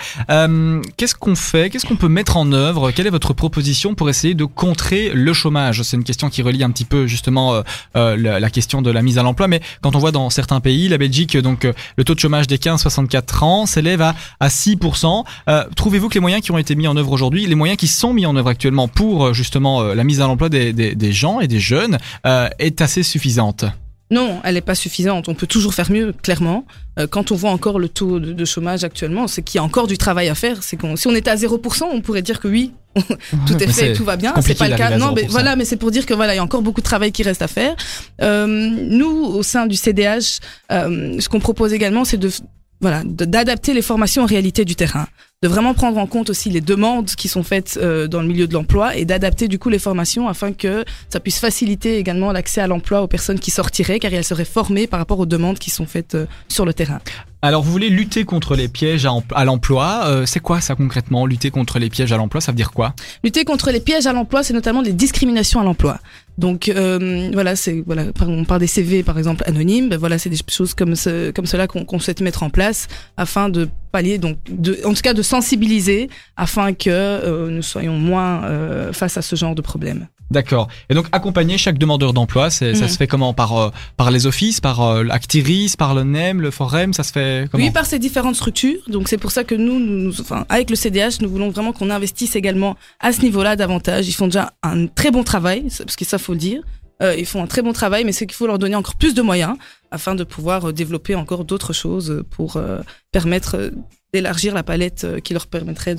Qu'est-ce qu'on fait Qu'est-ce qu'on peut mettre en œuvre? Quelle est votre proposition pour essayer de contrer le chômage? C'est une question qui relie un petit peu justement la, question de la mise à l'emploi. Mais quand on voit dans certains pays, la Belgique, donc le taux de chômage des 15-64 ans s'élève à, à 6%. Euh, Trouvez-vous que les moyens qui ont été mis en œuvre aujourd'hui, les moyens qui sont mis en œuvre actuellement pour justement la mise à l'emploi des, des, gens et des jeunes est assez suffisante? Non, elle n'est pas suffisante. On peut toujours faire mieux, clairement. Euh, quand on voit encore le taux de, de chômage actuellement, c'est qu'il y a encore du travail à faire. C'est qu'on, si on était à 0%, on pourrait dire que oui, tout est Mais fait, tout va bien. C'est pas le cas. Non, mais 0%. voilà, mais c'est pour dire que voilà, il y a encore beaucoup de travail qui reste à faire. Euh, nous, au sein du CDH, euh, ce qu'on propose également, c'est de voilà, d'adapter les formations aux réalités du terrain, de vraiment prendre en compte aussi les demandes qui sont faites euh, dans le milieu de l'emploi et d'adapter du coup les formations afin que ça puisse faciliter également l'accès à l'emploi aux personnes qui sortiraient car elles seraient formées par rapport aux demandes qui sont faites euh, sur le terrain. Alors, vous voulez lutter contre les pièges à, em- à l'emploi. Euh, c'est quoi ça concrètement Lutter contre les pièges à l'emploi, ça veut dire quoi? Lutter contre les pièges à l'emploi, c'est notamment les discriminations à l'emploi. Donc euh, voilà, c'est voilà, on parle des CV par exemple anonymes. Ben voilà, c'est des choses comme ce, comme cela qu'on qu'on souhaite mettre en place afin de pallier, donc de, en tout cas de sensibiliser afin que euh, nous soyons moins euh, face à ce genre de problème. D'accord. Et donc, accompagner chaque demandeur d'emploi, c'est, ça Mhm. se fait comment? Par euh, par les offices, par euh, l'Actiris, par le NEM, le Forum, ça se fait comment? Oui, par ces différentes structures. Donc c'est pour ça que nous, nous, nous- enfin, avec le CDH, nous voulons vraiment qu'on investisse également à ce niveau-là davantage. Ils font déjà un très bon travail, parce que ça faut le dire. Euh, ils font un très bon travail, mais c'est qu'il faut leur donner encore plus de moyens afin de pouvoir euh, développer encore d'autres choses pour permettre d'élargir la palette euh, qui leur permettrait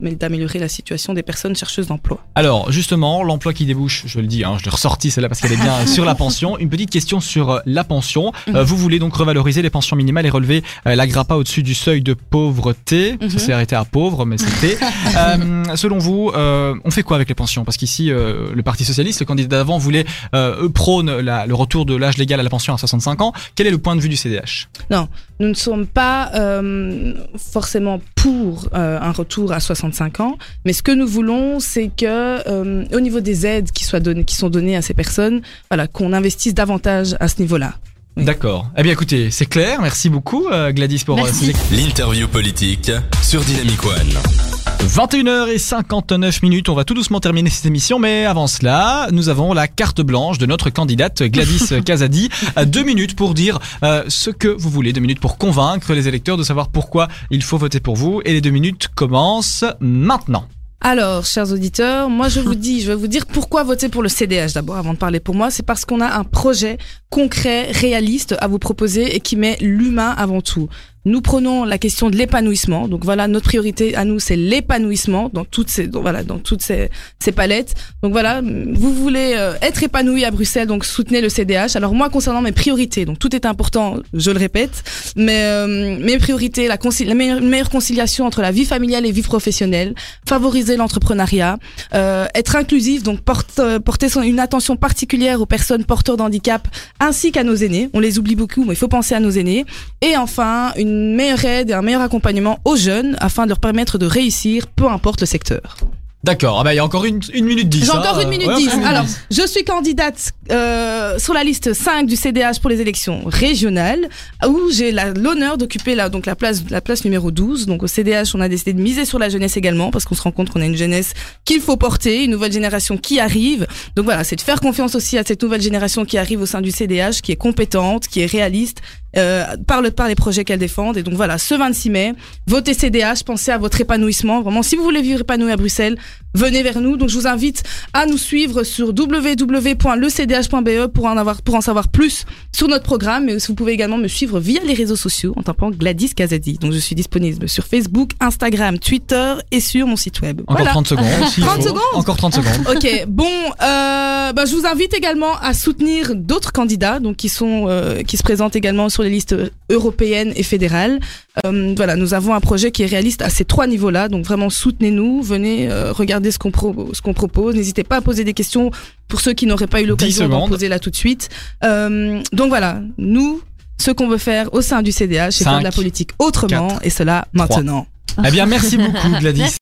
d'améliorer la situation des personnes chercheuses d'emploi. Alors, justement, l'emploi qui débouche, je le dis, hein, je l'ai ressorti celle-là parce qu'elle est bien sur la pension. Une petite question sur euh, la pension. Euh, Mhm. vous voulez donc revaloriser les pensions minimales et relever euh, la grappa au-dessus du seuil de pauvreté. Mhm. Ça s'est arrêté à pauvre, mais c'était. Euh, selon vous, euh, on fait quoi avec les pensions? Parce qu'ici, euh, le Parti Socialiste, le candidat d'avant, voulait euh, prône la- le retour de l'âge légal à la pension à 65 ans. Quel est le point de vue du CDH Nous ne sommes pas euh, forcément pour euh, un retour à 65 ans, mais ce que nous voulons, c'est que euh, au niveau des aides qui, soient données, qui sont données à ces personnes, voilà, qu'on investisse davantage à ce niveau-là. Oui. D'accord. Eh bien, écoutez, c'est clair. Merci beaucoup, euh, Gladys, pour euh, L'interview politique sur Dynamic One. 21h59 minutes, on va tout doucement terminer cette émission, mais avant cela, nous avons la carte blanche de notre candidate Gladys Kazadi. À Deux minutes pour dire euh, ce que vous voulez, deux minutes pour convaincre les électeurs de savoir pourquoi il faut voter pour vous. Et les deux minutes commencent maintenant. Alors, chers auditeurs, moi je vous dis, je vais vous dire pourquoi voter pour le CDH d'abord, avant de parler pour moi. C'est parce qu'on a un projet concret, réaliste à vous proposer et qui met l'humain avant tout. Nous prenons la question de l'épanouissement. Donc voilà, notre priorité à nous, c'est l'épanouissement dans toutes ces, voilà, dans toutes ces, ces palettes. Donc voilà, vous voulez euh, être épanoui à Bruxelles, donc soutenez le CDH. Alors moi, concernant mes priorités, donc tout est important, je le répète, mais euh, mes priorités, la, meilleure, meilleure conciliation entre la vie familiale et vie professionnelle, favoriser l'entrepreneuriat, euh, être inclusif, donc porte, porter une attention particulière aux personnes porteurs d'handicap ainsi qu'à nos aînés. On les oublie beaucoup, mais il faut penser à nos aînés. Et enfin, une meilleure aide et un meilleur accompagnement aux jeunes afin de leur permettre de réussir, peu importe le secteur. D'accord, ah bah, il y a encore une, une minute dix. J'ai hein. encore une minute Ouais, dix. Alors, je suis candidate euh, sur la liste 5 du CDH pour les élections régionales, où j'ai l'honneur d'occuper la, donc la, place, la place numéro 12. Donc au CDH, on a décidé de miser sur la jeunesse également, parce qu'on se rend compte qu'on a une jeunesse qu'il faut porter, une nouvelle génération qui arrive. Donc voilà, c'est de faire confiance aussi à cette nouvelle génération qui arrive au sein du CDH, qui est compétente, qui est réaliste euh, par, le, par les projets qu'elles défendent. Et donc voilà, ce 26 mai, votez CDH, pensez à votre épanouissement. Vraiment, si vous voulez vivre épanoui à Bruxelles, venez vers nous. Donc je vous invite à nous suivre sur www.lecdh.be pour en, avoir, pour en savoir plus sur notre programme. Mais vous pouvez également me suivre via les réseaux sociaux en tapant Gladys Kazadi. Donc je suis disponible sur Facebook, Instagram, Twitter et sur mon site web. Encore Voilà. 30 secondes. s'il 30 faut. secondes Encore 30 secondes. Ok, bon, euh, bah, je vous invite également à soutenir d'autres candidats, donc qui sont, euh, qui se présentent également sur les listes européennes et fédérales. Euh, voilà, nous avons un projet qui est réaliste à ces trois niveaux-là, donc vraiment soutenez-nous, venez regarder ce qu'on pro- propose. N'hésitez pas à poser des questions pour ceux qui n'auraient pas eu l'occasion d'en poser là tout de suite. Euh, donc voilà, nous, ce qu'on veut faire au sein du CDH, c'est faire de la politique autrement, et cela maintenant. Eh bien, merci beaucoup, Gladys.